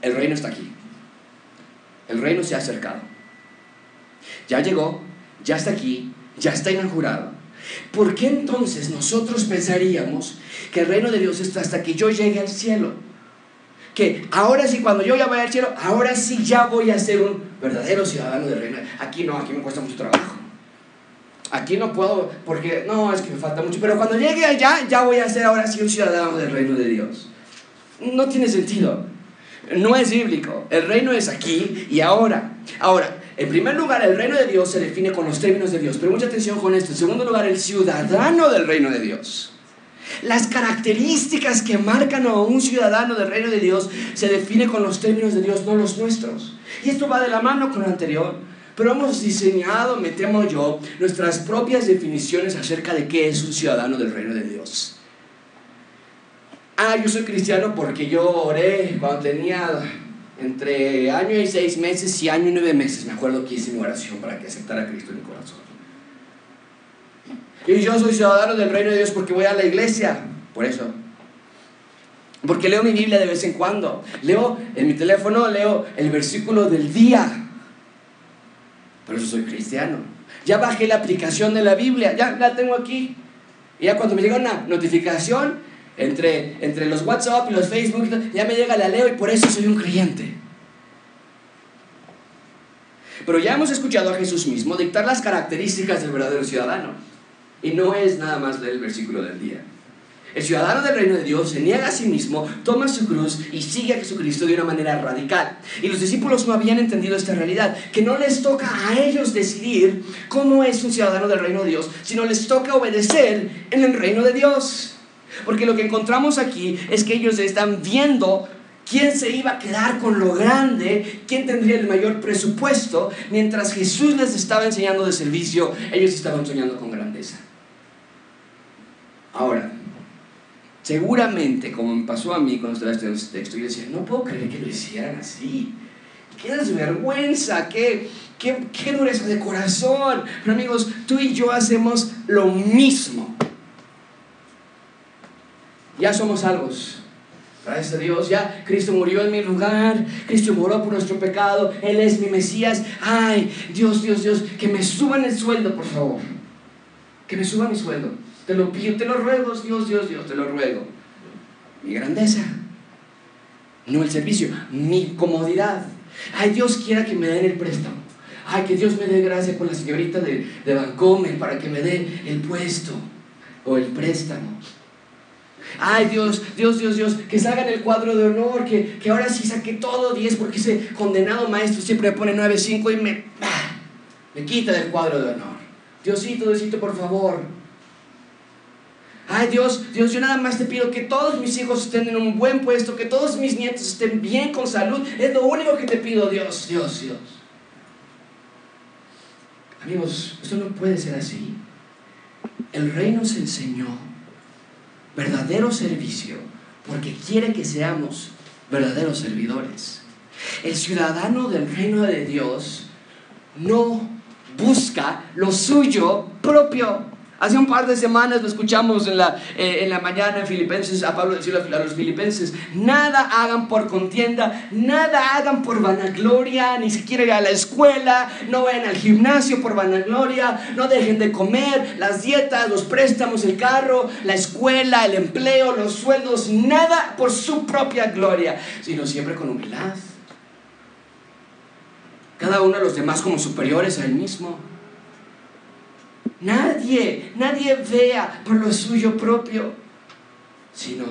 el reino está aquí. El reino se ha acercado. Ya llegó, ya está aquí, ya está inaugurado. ¿Por qué entonces nosotros pensaríamos que el reino de Dios está hasta que yo llegue al cielo? Que ahora sí, cuando yo ya vaya al cielo, ahora sí ya voy a ser un verdadero ciudadano del reino. Aquí no, aquí me cuesta mucho trabajo. Aquí no puedo, porque no, es que me falta mucho. Pero cuando llegue allá, ya voy a ser ahora sí un ciudadano del reino de Dios. No tiene sentido. No es bíblico. El reino es aquí y ahora. Ahora, en primer lugar, el reino de Dios se define con los términos de Dios. Pero mucha atención con esto. En segundo lugar, el ciudadano del reino de Dios. Las características que marcan a un ciudadano del reino de Dios se define con los términos de Dios, no los nuestros. Y esto va de la mano con lo anterior. Pero hemos diseñado, me temo yo, nuestras propias definiciones acerca de qué es un ciudadano del reino de Dios. Ah, yo soy cristiano porque yo oré cuando tenía entre año y seis meses y año y nueve meses. Me acuerdo que hice mi oración para que aceptara a Cristo en mi corazón. Y yo soy ciudadano del reino de Dios porque voy a la iglesia Por eso. Porque leo mi Biblia de vez en cuando. Leo en mi teléfono, leo el versículo del día. Por eso soy cristiano. Ya bajé la aplicación de la Biblia, ya la tengo aquí. Y ya cuando me llega una notificación entre, entre los WhatsApp y los Facebook, ya me llega, la leo y por eso soy un creyente. Pero ya hemos escuchado a Jesús mismo dictar las características del verdadero ciudadano. Y no es nada más leer el versículo del día. El ciudadano del reino de Dios se niega a sí mismo, toma su cruz y sigue a Jesucristo de una manera radical. Y los discípulos no habían entendido esta realidad, que no les toca a ellos decidir cómo es un ciudadano del reino de Dios, sino les toca obedecer en el reino de Dios. Porque lo que encontramos aquí es que ellos están viendo quién se iba a quedar con lo grande, quién tendría el mayor presupuesto, mientras Jesús les estaba enseñando de servicio, ellos estaban soñando con grandeza. Ahora, Seguramente, como me pasó a mí cuando estaba estudiando este texto, yo decía, no puedo creer que lo hicieran así. Qué desvergüenza, qué, qué, qué dureza de corazón. Pero amigos, tú y yo hacemos lo mismo. Ya somos salvos. Gracias a Dios, ya Cristo murió en mi lugar, Cristo murió por nuestro pecado, Él es mi Mesías. Ay, Dios, Dios, Dios, que me suban el sueldo, por favor. Que me suban mi sueldo. Te lo pido, te lo ruego, Dios, Dios, Dios, te lo ruego. Mi grandeza, no el servicio, mi comodidad. Ay, Dios quiera que me den el préstamo. Ay, que Dios me dé gracia con la señorita de, de Bancomer para que me dé el puesto o el préstamo. Ay, Dios, Dios, Dios, Dios, que salga en el cuadro de honor, que, que ahora sí saque todo 10 porque ese condenado maestro siempre me pone 9, 5 y me, me quita del cuadro de honor. Diosito, Diosito, por favor, Ay Dios, Dios, yo nada más te pido que todos mis hijos estén en un buen puesto, que todos mis nietos estén bien con salud. Es lo único que te pido, Dios, Dios, Dios. Amigos, esto no puede ser así. El rey nos enseñó verdadero servicio porque quiere que seamos verdaderos servidores. El ciudadano del reino de Dios no busca lo suyo propio. Hace un par de semanas lo escuchamos en la, eh, en la mañana en Filipenses, a Pablo decirle a los filipenses, nada hagan por contienda, nada hagan por vanagloria, ni siquiera ir a la escuela, no vayan al gimnasio por vanagloria, no dejen de comer, las dietas, los préstamos, el carro, la escuela, el empleo, los sueldos, nada por su propia gloria, sino siempre con humildad. Cada uno de los demás como superiores a él mismo. Nadie, nadie vea por lo suyo propio, sino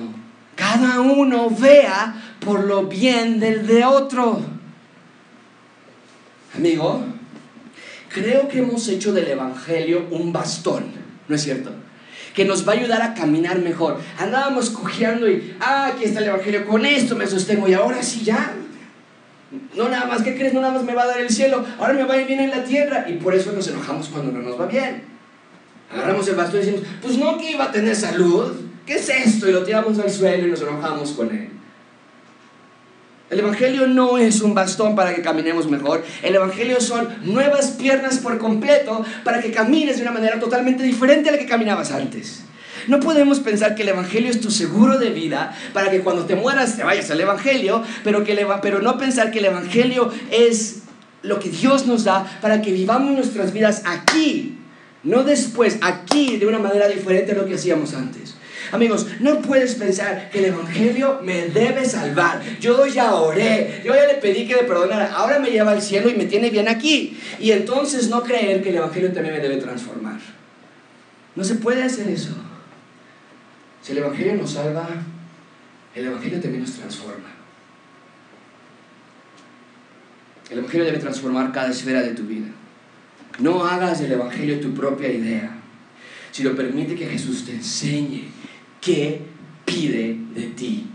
cada uno vea por lo bien del de otro. Amigo, creo que hemos hecho del Evangelio un bastón, ¿no es cierto? Que nos va a ayudar a caminar mejor. Andábamos cojeando y, ah, aquí está el Evangelio, con esto me sostengo y ahora sí ya. No nada más, ¿qué crees? No nada más me va a dar el cielo, ahora me va bien en la tierra. Y por eso nos enojamos cuando no nos va bien. Agarramos el bastón y decimos, pues no que iba a tener salud. ¿Qué es esto? Y lo tiramos al suelo y nos enojamos con él. El Evangelio no es un bastón para que caminemos mejor. El Evangelio son nuevas piernas por completo para que camines de una manera totalmente diferente a la que caminabas antes. No podemos pensar que el Evangelio es tu seguro de vida para que cuando te mueras te vayas al Evangelio, pero, que pero no pensar que el Evangelio es lo que Dios nos da para que vivamos nuestras vidas aquí no después, aquí, de una manera diferente a lo que hacíamos antes. Amigos, no puedes pensar que el Evangelio me debe salvar. Yo ya oré, yo ya le pedí que me perdonara, ahora me lleva al cielo y me tiene bien aquí. Y entonces no creer que el Evangelio también me debe transformar. No se puede hacer eso. Si el Evangelio nos salva, el Evangelio también nos transforma. El Evangelio debe transformar cada esfera de tu vida. No hagas del Evangelio tu propia idea, sino permite que Jesús te enseñe qué pide de ti.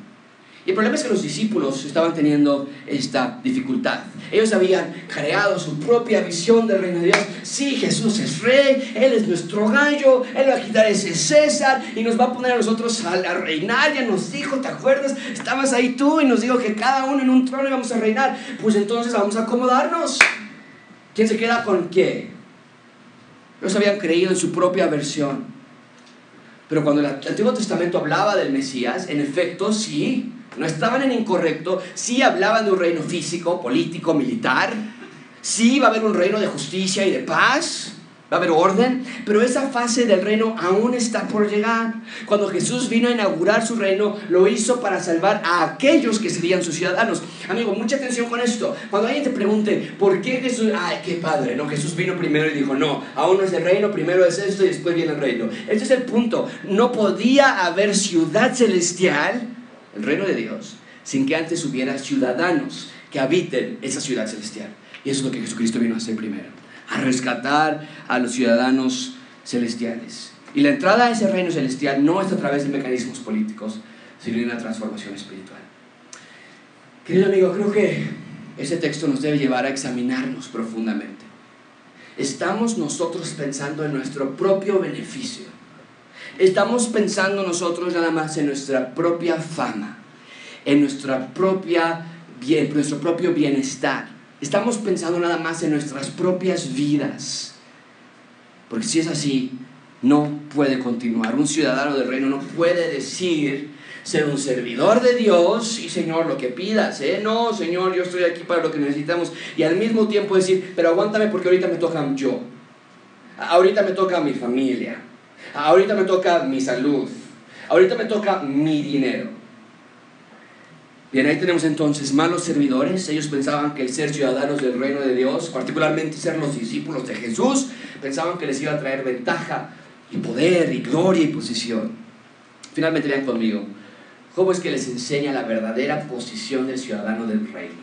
Y el problema es que los discípulos estaban teniendo esta dificultad. Ellos habían creado su propia visión del reino de Dios. Sí, Jesús es rey, Él es nuestro gallo, Él va a quitar ese César y nos va a poner a nosotros a, reinar. Ya nos dijo, ¿te acuerdas? Estabas ahí tú y nos dijo que cada uno en un trono íbamos a reinar. Pues entonces vamos a acomodarnos. ¿Quién se queda con qué? Ellos habían creído en su propia versión. Pero cuando el Antiguo Testamento hablaba del Mesías, en efecto, sí, no estaban en incorrecto, sí hablaban de un reino físico, político, militar, sí va a haber un reino de justicia y de paz, va a haber orden, pero esa fase del reino aún está por llegar. Cuando Jesús vino a inaugurar su reino, lo hizo para salvar a aquellos que serían sus ciudadanos. Amigo, mucha atención con esto. Cuando alguien te pregunte, ¿por qué Jesús? Ay, qué padre, ¿no? Jesús vino primero y dijo, no, aún no es el reino, primero es esto y después viene el reino. Este es el punto. No podía haber ciudad celestial, el reino de Dios, sin que antes hubiera ciudadanos que habiten esa ciudad celestial. Y eso es lo que Jesucristo vino a hacer primero a rescatar a los ciudadanos celestiales. Y la entrada a ese reino celestial no es a través de mecanismos políticos, sino de una transformación espiritual. Querido amigo, creo que ese texto nos debe llevar a examinarnos profundamente. Estamos nosotros pensando en nuestro propio beneficio. Estamos pensando nosotros nada más en nuestra propia fama, en nuestra propia nuestro propio bienestar Estamos pensando nada más en nuestras propias vidas. Porque si es así, no puede continuar. Un ciudadano del reino no puede decir ser un servidor de Dios y Señor, lo que pidas, ¿eh? No, Señor, yo estoy aquí para lo que necesitamos. Y al mismo tiempo decir, pero aguántame porque ahorita me toca yo. Ahorita me toca mi familia. Ahorita me toca mi salud. Ahorita me toca mi dinero. Bien, ahí tenemos entonces malos servidores. Ellos pensaban que el ser ciudadanos del reino de Dios, particularmente ser los discípulos de Jesús, pensaban que les iba a traer ventaja y poder y gloria y posición. Finalmente vean conmigo, ¿cómo es que les enseña la verdadera posición del ciudadano del reino?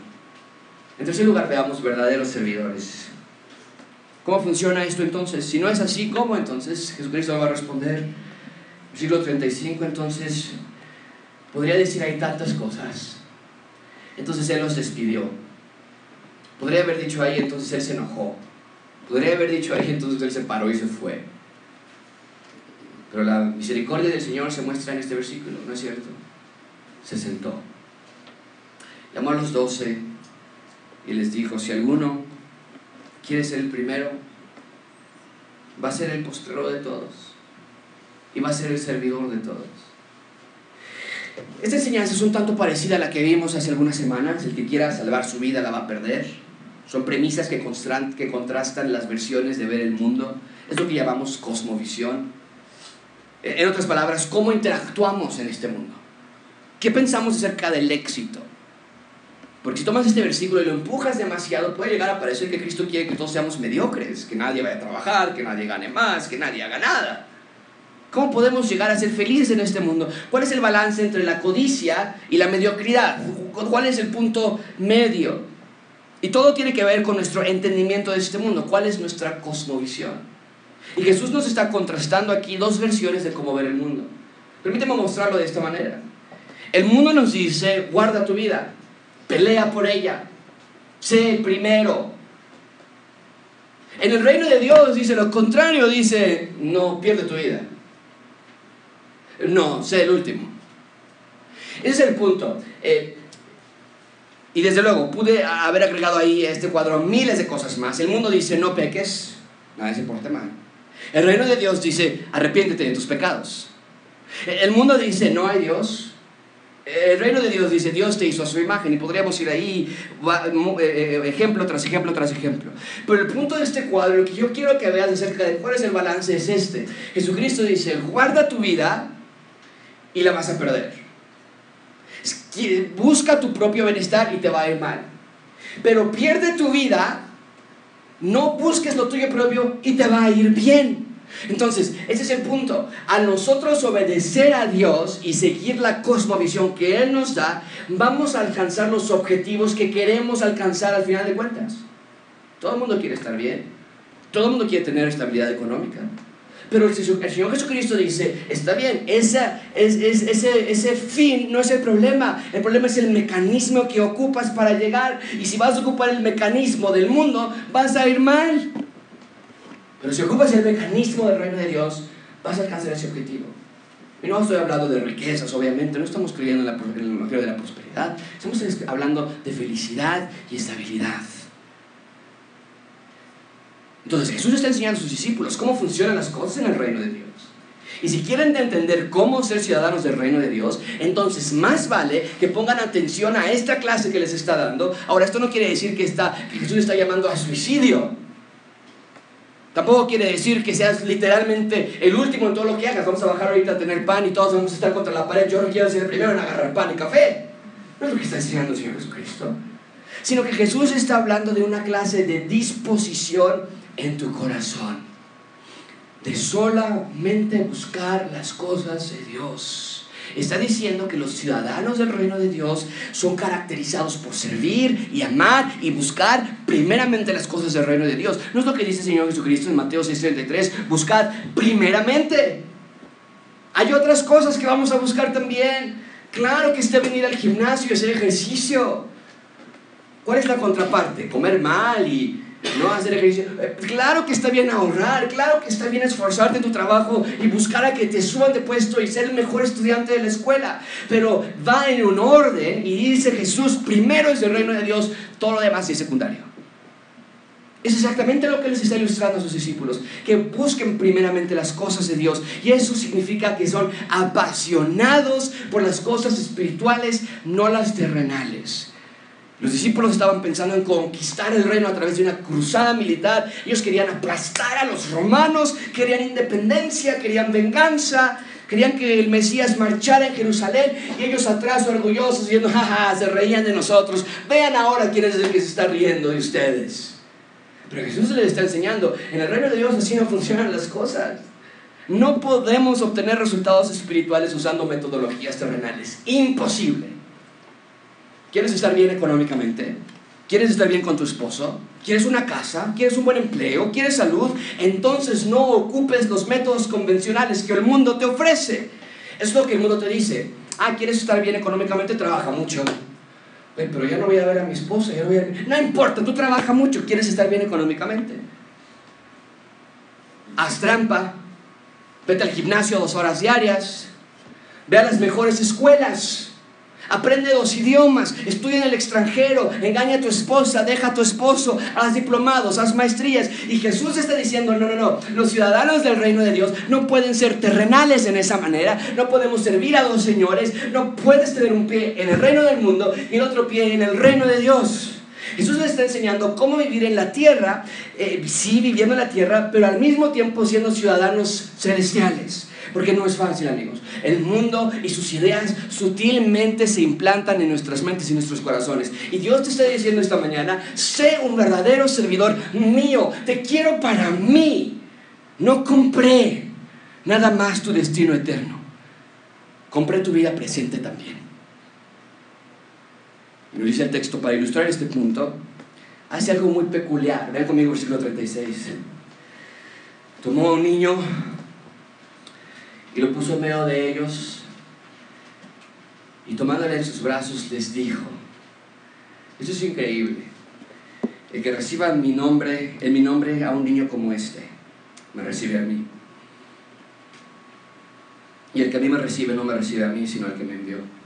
En tercer lugar, veamos verdaderos servidores. ¿Cómo funciona esto entonces? Si no es así, ¿cómo entonces? Jesucristo va a responder. Siglo 35, entonces, podría decir hay tantas cosas entonces Él los despidió. Podría haber dicho ahí, entonces Él se enojó. Podría haber dicho ahí, entonces Él se paró y se fue. Pero la misericordia del Señor se muestra en este versículo, ¿no es cierto? Se sentó. Llamó a los doce y les dijo, si alguno quiere ser el primero, va a ser el postrero de todos y va a ser el servidor de todos. Esta enseñanza es un tanto parecida a la que vimos hace algunas semanas. El que quiera salvar su vida la va a perder. Son premisas que, que contrastan las versiones de ver el mundo. Es lo que llamamos cosmovisión. En otras palabras, ¿cómo interactuamos en este mundo? ¿Qué pensamos acerca del éxito? Porque si tomas este versículo y lo empujas demasiado, puede llegar a parecer que Cristo quiere que todos seamos mediocres, que nadie vaya a trabajar, que nadie gane más, que nadie haga nada. ¿Cómo podemos llegar a ser felices en este mundo? ¿Cuál es el balance entre la codicia y la mediocridad? ¿Cuál es el punto medio? Y todo tiene que ver con nuestro entendimiento de este mundo. ¿Cuál es nuestra cosmovisión? Y Jesús nos está contrastando aquí dos versiones de cómo ver el mundo. Permíteme mostrarlo de esta manera. El mundo nos dice, guarda tu vida, pelea por ella, sé el primero. En el reino de Dios dice lo contrario, dice, no, pierde tu vida. No, sé el último. Ese es el punto. Eh, y desde luego, pude haber agregado ahí a este cuadro miles de cosas más. El mundo dice, no peques, nada se porte mal. El reino de Dios dice, arrepiéntete de tus pecados. El mundo dice, no hay Dios. El reino de Dios dice, Dios te hizo a su imagen y podríamos ir ahí eh, eh, ejemplo tras ejemplo tras ejemplo. Pero el punto de este cuadro, lo que yo quiero que veas acerca de cuál es el balance es este. Jesucristo dice, guarda tu vida y la vas a perder. Busca tu propio bienestar y te va a ir mal. Pero pierde tu vida, no busques lo tuyo propio y te va a ir bien. Entonces, ese es el punto. A nosotros obedecer a Dios y seguir la cosmovisión que Él nos da, vamos a alcanzar los objetivos que queremos alcanzar al final de cuentas. Todo el mundo quiere estar bien. Todo el mundo quiere tener estabilidad económica. Pero el, Señor Jesucristo dice, está bien, esa, es, ese, ese fin no es el problema, el problema es el mecanismo que ocupas para llegar. Y si vas a ocupar el mecanismo del mundo, vas a ir mal. Pero si ocupas el mecanismo del reino de Dios, vas a alcanzar ese objetivo. Y no estoy hablando de riquezas, obviamente, no estamos creyendo en, la, en de la prosperidad, estamos hablando de felicidad y estabilidad. Entonces Jesús está enseñando a sus discípulos cómo funcionan las cosas en el reino de Dios. Y si quieren entender cómo ser ciudadanos del reino de Dios, entonces más vale que pongan atención a esta clase que les está dando. Ahora, esto no quiere decir que, está, Jesús está llamando a suicidio. Tampoco quiere decir que seas literalmente el último en todo lo que hagas. Vamos a bajar ahorita a tener pan y todos vamos a estar contra la pared. Yo no quiero ser el primero en agarrar pan y café. No es lo que está enseñando el Señor Jesucristo. Sino que Jesús está hablando de una clase de disposición en tu corazón. De solamente buscar las cosas de Dios. Está diciendo que los ciudadanos del reino de Dios son caracterizados por servir y amar y buscar primeramente las cosas del reino de Dios. No es lo que dice el Señor Jesucristo en Mateo 6:33, buscad primeramente. Hay otras cosas que vamos a buscar también. Claro que está venir al gimnasio y hacer ejercicio. ¿Cuál es la contraparte? Comer mal y no hacer ejercicio. Eh, claro que está bien ahorrar, claro que está bien esforzarte en tu trabajo y buscar a que te suban de puesto y ser el mejor estudiante de la escuela. Pero va en un orden y dice Jesús, primero es el reino de Dios, todo lo demás es secundario. Es exactamente lo que les está ilustrando a sus discípulos, que busquen primeramente las cosas de Dios. Y eso significa que son apasionados por las cosas espirituales, no las terrenales. Los discípulos estaban pensando en conquistar el reino a través de una cruzada militar. Ellos querían aplastar a los romanos, querían independencia, querían venganza, querían que el Mesías marchara en Jerusalén y ellos atrás orgullosos diciendo, jaja, se reían de nosotros. Vean ahora quién es el que se está riendo de ustedes. Pero Jesús les está enseñando, en el reino de Dios así no funcionan las cosas. No podemos obtener resultados espirituales usando metodologías terrenales. Imposible. ¿Quieres estar bien económicamente? ¿Quieres estar bien con tu esposo? ¿Quieres una casa? ¿Quieres un buen empleo? ¿Quieres salud? Entonces no ocupes los métodos convencionales que el mundo te ofrece. Es lo que el mundo te dice. Ah, ¿quieres estar bien económicamente? Trabaja mucho. pero ya no voy a ver a mi esposa. Ya no, voy a... no importa, tú trabajas mucho. ¿Quieres estar bien económicamente? Haz trampa. Vete al gimnasio dos horas diarias. Ve a las mejores escuelas Aprende dos idiomas, estudia en el extranjero, engaña a tu esposa, deja a tu esposo, haz diplomados, haz maestrías. Y Jesús está diciendo, no, no, no, los ciudadanos del reino de Dios no pueden ser terrenales en esa manera, no podemos servir a dos señores, no puedes tener un pie en el reino del mundo y el otro pie en el reino de Dios. Jesús les está enseñando cómo vivir en la tierra, eh, sí, viviendo en la tierra, pero al mismo tiempo siendo ciudadanos celestiales. Porque no es fácil, amigos. El mundo y sus ideas sutilmente se implantan en nuestras mentes y nuestros corazones. Y Dios te está diciendo esta mañana, sé un verdadero servidor mío. Te quiero para mí. No compré nada más tu destino eterno. Compré tu vida presente también. Nos dice el texto para ilustrar este punto. Hace algo muy peculiar. Vean conmigo el versículo 36. Tomó a un niño y lo puso en medio de ellos y tomándole en sus brazos les dijo, eso es increíble, el que reciba mi nombre, en mi nombre a un niño como este, me recibe a mí. Y el que a mí me recibe no me recibe a mí, sino al que me envió.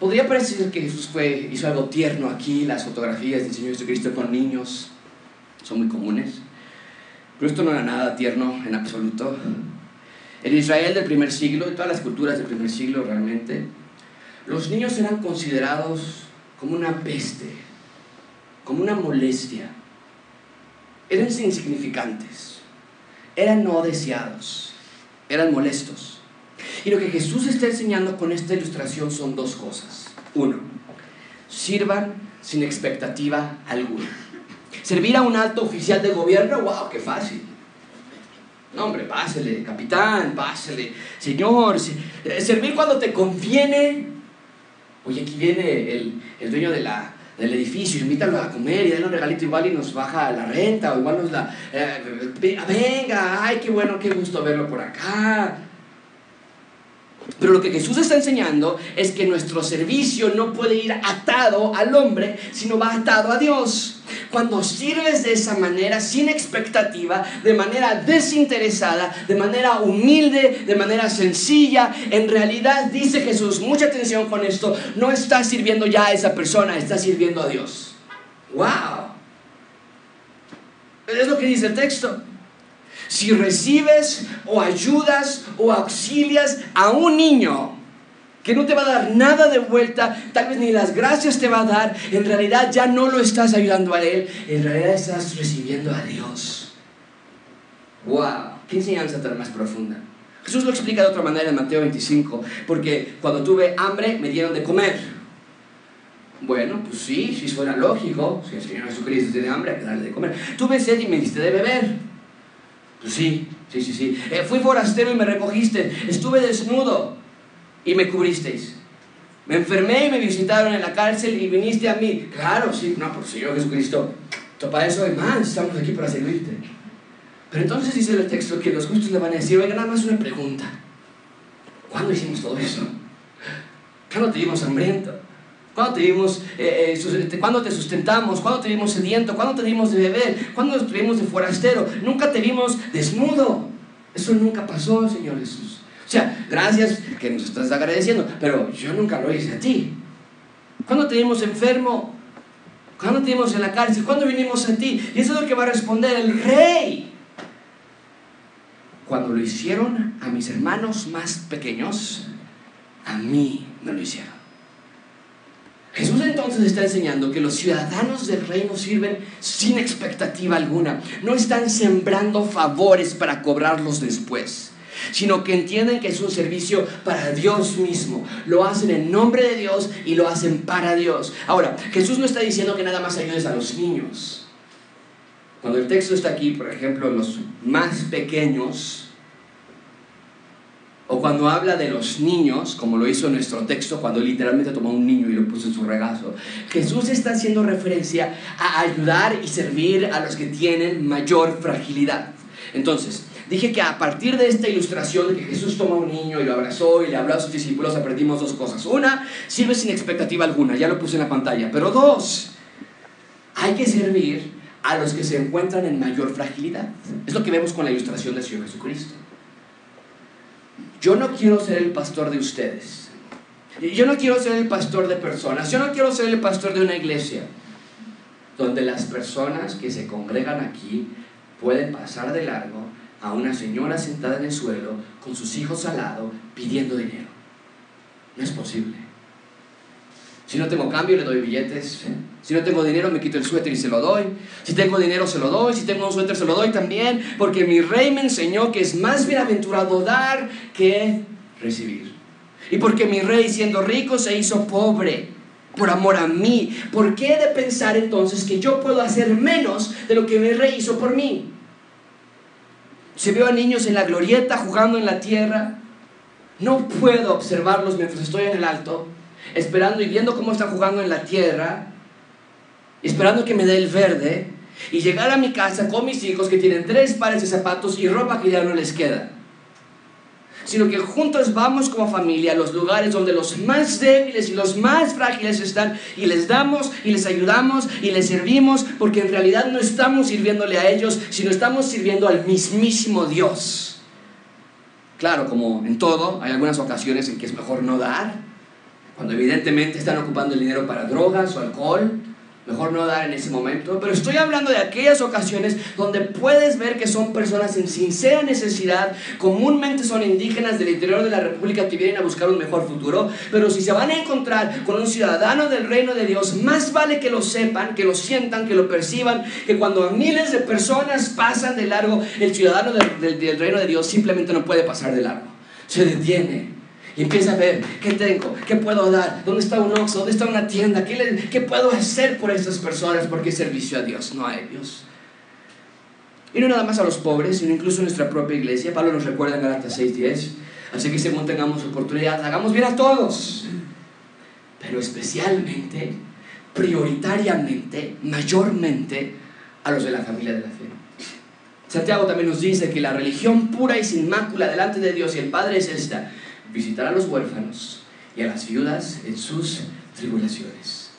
Podría parecer que Jesús fue, hizo algo tierno aquí, las fotografías del Señor Jesucristo con niños son muy comunes, pero esto no era nada tierno en absoluto. En Israel del primer siglo, y todas las culturas del primer siglo realmente, los niños eran considerados como una peste, como una molestia. Eran insignificantes, eran no deseados, eran molestos. Y lo que Jesús está enseñando con esta ilustración son dos cosas. Uno, sirvan sin expectativa alguna. Servir a un alto oficial de gobierno, wow, qué fácil. No, hombre, pásele, capitán, pásele, señor, eh, servir cuando te conviene. Oye, aquí viene el, el dueño de la, del edificio, invítalo a comer y dale un regalito igual y nos baja la renta, o igual nos la... Eh, venga, ay, qué bueno, qué gusto verlo por acá. Pero lo que Jesús está enseñando es que nuestro servicio no puede ir atado al hombre, sino va atado a Dios. Cuando sirves de esa manera, sin expectativa, de manera desinteresada, de manera humilde, de manera sencilla, en realidad dice Jesús, mucha atención con esto, no estás sirviendo ya a esa persona, estás sirviendo a Dios. ¡Wow! Es lo que dice el texto. Si recibes o ayudas o auxilias a un niño que no te va a dar nada de vuelta, tal vez ni las gracias te va a dar, en realidad ya no lo estás ayudando a él, en realidad estás recibiendo a Dios. ¡Wow! ¿Qué enseñanza tan más profunda? Jesús lo explica de otra manera en Mateo 25, porque cuando tuve hambre me dieron de comer. Bueno, pues sí, si fuera lógico, si el Señor Jesucristo tiene hambre, hay que darle de comer. Tuve sed y me diste de beber. Pues sí, sí, sí, sí. Eh, fui forastero y me recogiste. Estuve desnudo y me cubristeis. Me enfermé y me visitaron en la cárcel y viniste a mí. Claro, sí, no, por Señor Jesucristo. Para eso hay más, estamos aquí para servirte. Pero entonces dice el texto que los justos le van a decir, oiga, nada más una pregunta. ¿Cuándo hicimos todo eso? ¿Cuándo te vimos hambriento? ¿Cuándo te, vimos, eh, eh, ¿Cuándo te sustentamos? ¿Cuándo te vimos sediento? ¿Cuándo te vimos de beber? ¿Cuándo te vimos de forastero? Nunca te vimos desnudo. Eso nunca pasó, Señor Jesús. O sea, gracias que nos estás agradeciendo, pero yo nunca lo hice a ti. ¿Cuándo te vimos enfermo? ¿Cuándo te vimos en la cárcel? ¿Cuándo vinimos a ti? Y eso es lo que va a responder el rey. Cuando lo hicieron a mis hermanos más pequeños, a mí me lo hicieron. Jesús entonces está enseñando que los ciudadanos del reino sirven sin expectativa alguna. No están sembrando favores para cobrarlos después, sino que entienden que es un servicio para Dios mismo. Lo hacen en nombre de Dios y lo hacen para Dios. Ahora, Jesús no está diciendo que nada más ayudes a los niños. Cuando el texto está aquí, por ejemplo, los más pequeños, o cuando habla de los niños, como lo hizo en nuestro texto, cuando literalmente tomó un niño y lo puso en su regazo, Jesús está haciendo referencia a ayudar y servir a los que tienen mayor fragilidad. Entonces, dije que a partir de esta ilustración de que Jesús toma a un niño y lo abrazó y le habló a sus discípulos, aprendimos dos cosas. Una, sirve sin expectativa alguna, ya lo puse en la pantalla. Pero dos, hay que servir a los que se encuentran en mayor fragilidad. Es lo que vemos con la ilustración del Señor Jesucristo. Yo no quiero ser el pastor de ustedes. Yo no quiero ser el pastor de personas. Yo no quiero ser el pastor de una iglesia donde las personas que se congregan aquí pueden pasar de largo a una señora sentada en el suelo con sus hijos al lado pidiendo dinero. No es posible. Si no tengo cambio, le doy billetes. Si no tengo dinero, me quito el suéter y se lo doy. Si tengo dinero, se lo doy. Si tengo un suéter, se lo doy también. Porque mi rey me enseñó que es más bienaventurado dar que recibir. Y porque mi rey, siendo rico, se hizo pobre por amor a mí. ¿Por qué de pensar entonces que yo puedo hacer menos de lo que mi rey hizo por mí? Si veo a niños en la glorieta jugando en la tierra, no puedo observarlos mientras estoy en el alto esperando y viendo cómo están jugando en la tierra, esperando que me dé el verde, y llegar a mi casa con mis hijos que tienen tres pares de zapatos y ropa que ya no les queda. Sino que juntos vamos como familia a los lugares donde los más débiles y los más frágiles están y les damos y les ayudamos y les servimos porque en realidad no estamos sirviéndole a ellos, sino estamos sirviendo al mismísimo Dios. Claro, como en todo, hay algunas ocasiones en que es mejor no dar, cuando evidentemente están ocupando el dinero para drogas o alcohol, mejor no dar en ese momento, pero estoy hablando de aquellas ocasiones donde puedes ver que son personas en sincera necesidad, comúnmente son indígenas del interior de la República que vienen a buscar un mejor futuro, pero si se van a encontrar con un ciudadano del reino de Dios, más vale que lo sepan, que lo sientan, que lo perciban, que cuando miles de personas pasan de largo, el ciudadano del, reino de Dios simplemente no puede pasar de largo, se detiene y empieza a ver, ¿qué tengo? ¿Qué puedo dar? ¿Dónde está un oxo? ¿Dónde está una tienda? ¿Qué, ¿Qué puedo hacer por estas personas? Porque servicio a Dios, no a ellos. Y no nada más a los pobres, sino incluso a nuestra propia iglesia. Pablo nos recuerda en Galatas 6.10. Así que según tengamos oportunidad, hagamos bien a todos. Pero especialmente, prioritariamente, mayormente, a los de la familia de la fe. Santiago también nos dice que la religión pura y sin mácula delante de Dios y el Padre es esta, visitar a los huérfanos y a las viudas en sus tribulaciones.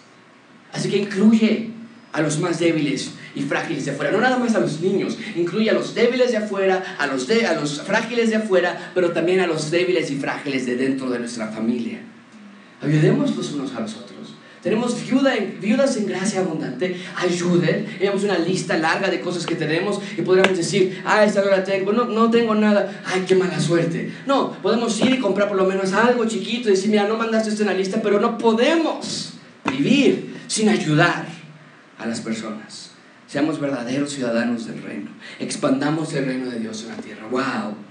Así que incluye a los más débiles y frágiles de afuera, no nada más a los niños, incluye a los débiles de afuera, a los, a los frágiles de afuera, pero también a los débiles y frágiles de dentro de nuestra familia. Ayudemos los unos a los otros. Tenemos viudas en gracia abundante. Ayuden. Tenemos una lista larga de cosas que tenemos y podríamos decir, ah, esta no la tengo, no, no tengo nada. Ay, qué mala suerte. No, podemos ir y comprar por lo menos algo chiquito y decir, mira, no mandaste esto en la lista, pero no podemos vivir sin ayudar a las personas. Seamos verdaderos ciudadanos del reino. Expandamos el reino de Dios en la tierra. ¡Wow!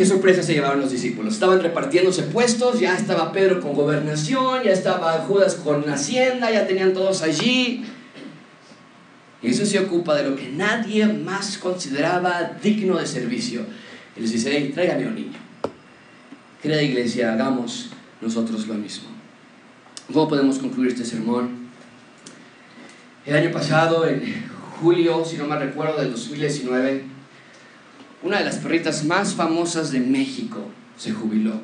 Qué sorpresa se llevaron los discípulos. Estaban repartiéndose puestos, ya estaba Pedro con gobernación, ya estaba Judas con hacienda, ya tenían todos allí. Eso se ocupa de lo que nadie más consideraba digno de servicio. Y les dice, hey, tráigame un niño. Querida iglesia, hagamos nosotros lo mismo. ¿Cómo podemos concluir este sermón? El año pasado, en julio, si no me recuerdo, del 2019, una de las perritas más famosas de México se jubiló.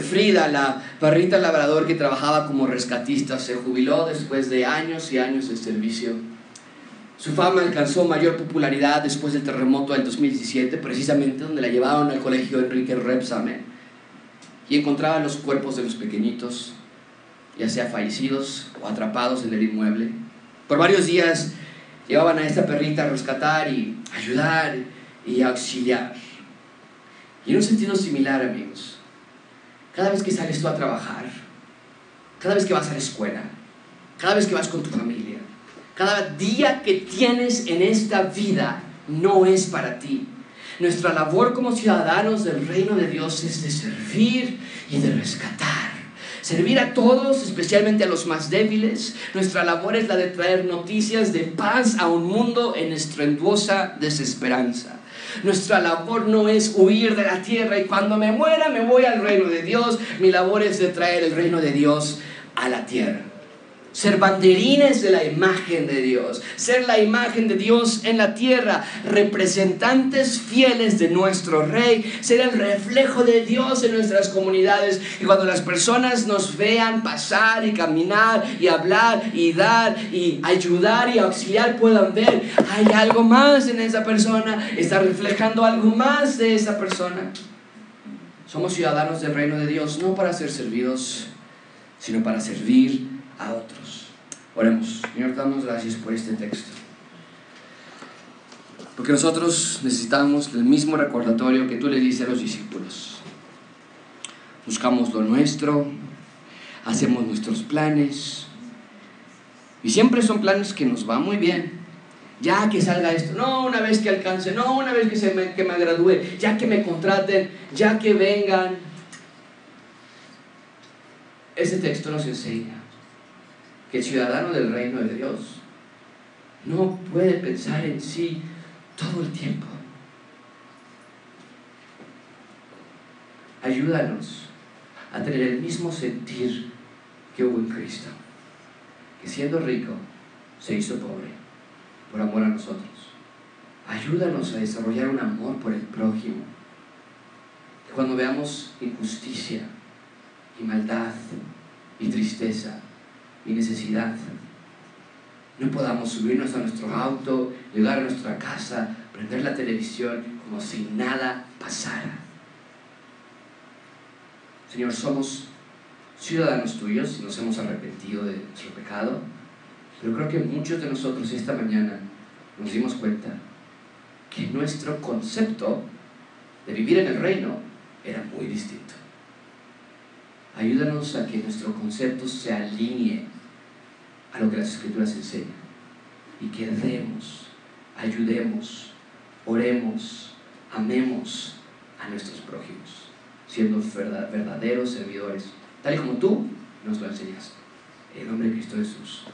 Frida, la perrita labrador que trabajaba como rescatista, se jubiló después de años y años de servicio. Su fama alcanzó mayor popularidad después del terremoto del 2017, precisamente donde la llevaron al colegio Enrique Repsamen y encontraban los cuerpos de los pequeñitos, ya sea fallecidos o atrapados en el inmueble. Por varios días llevaban a esta perrita a rescatar y ayudar y auxiliar. Y en un sentido similar, amigos, cada vez que sales tú a trabajar, cada vez que vas a la escuela, cada vez que vas con tu familia, cada día que tienes en esta vida no es para ti. Nuestra labor como ciudadanos del reino de Dios es de servir y de rescatar. Servir a todos, especialmente a los más débiles. Nuestra labor es la de traer noticias de paz a un mundo en estruendosa desesperanza. Nuestra labor no es huir de la tierra y cuando me muera me voy al reino de Dios. Mi labor es de traer el reino de Dios a la tierra ser banderines de la imagen de Dios, ser la imagen de Dios en la tierra, representantes fieles de nuestro Rey, ser el reflejo de Dios en nuestras comunidades. Y cuando las personas nos vean pasar y caminar y hablar y dar y ayudar y auxiliar, puedan ver, hay algo más en esa persona, está reflejando algo más de esa persona. Somos ciudadanos del reino de Dios, no para ser servidos, sino para servir a otros. Oremos. Señor, damos gracias por este texto. Porque nosotros necesitamos el mismo recordatorio que tú le dices a los discípulos. Buscamos lo nuestro, hacemos nuestros planes. Y siempre son planes que nos van muy bien. Ya que salga esto, no una vez que alcance, no una vez que, se me, que me gradúe, ya que me contraten, ya que vengan. Ese texto nos enseña que el ciudadano del reino de Dios no puede pensar en sí todo el tiempo. Ayúdanos a tener el mismo sentir que hubo en Cristo, que siendo rico se hizo pobre por amor a nosotros. Ayúdanos a desarrollar un amor por el prójimo. Que cuando veamos injusticia y maldad y tristeza, y necesidad. No podamos subirnos a nuestro auto, llegar a nuestra casa, prender la televisión como si nada pasara. Señor, somos ciudadanos tuyos y nos hemos arrepentido de nuestro pecado, pero creo que muchos de nosotros esta mañana nos dimos cuenta que nuestro concepto de vivir en el reino era muy distinto. Ayúdanos a que nuestro concepto se alinee a lo que las escrituras enseñan. Y que demos, ayudemos, oremos, amemos a nuestros prójimos, siendo verdaderos servidores, tal y como tú nos lo enseñaste. En el nombre de Cristo Jesús.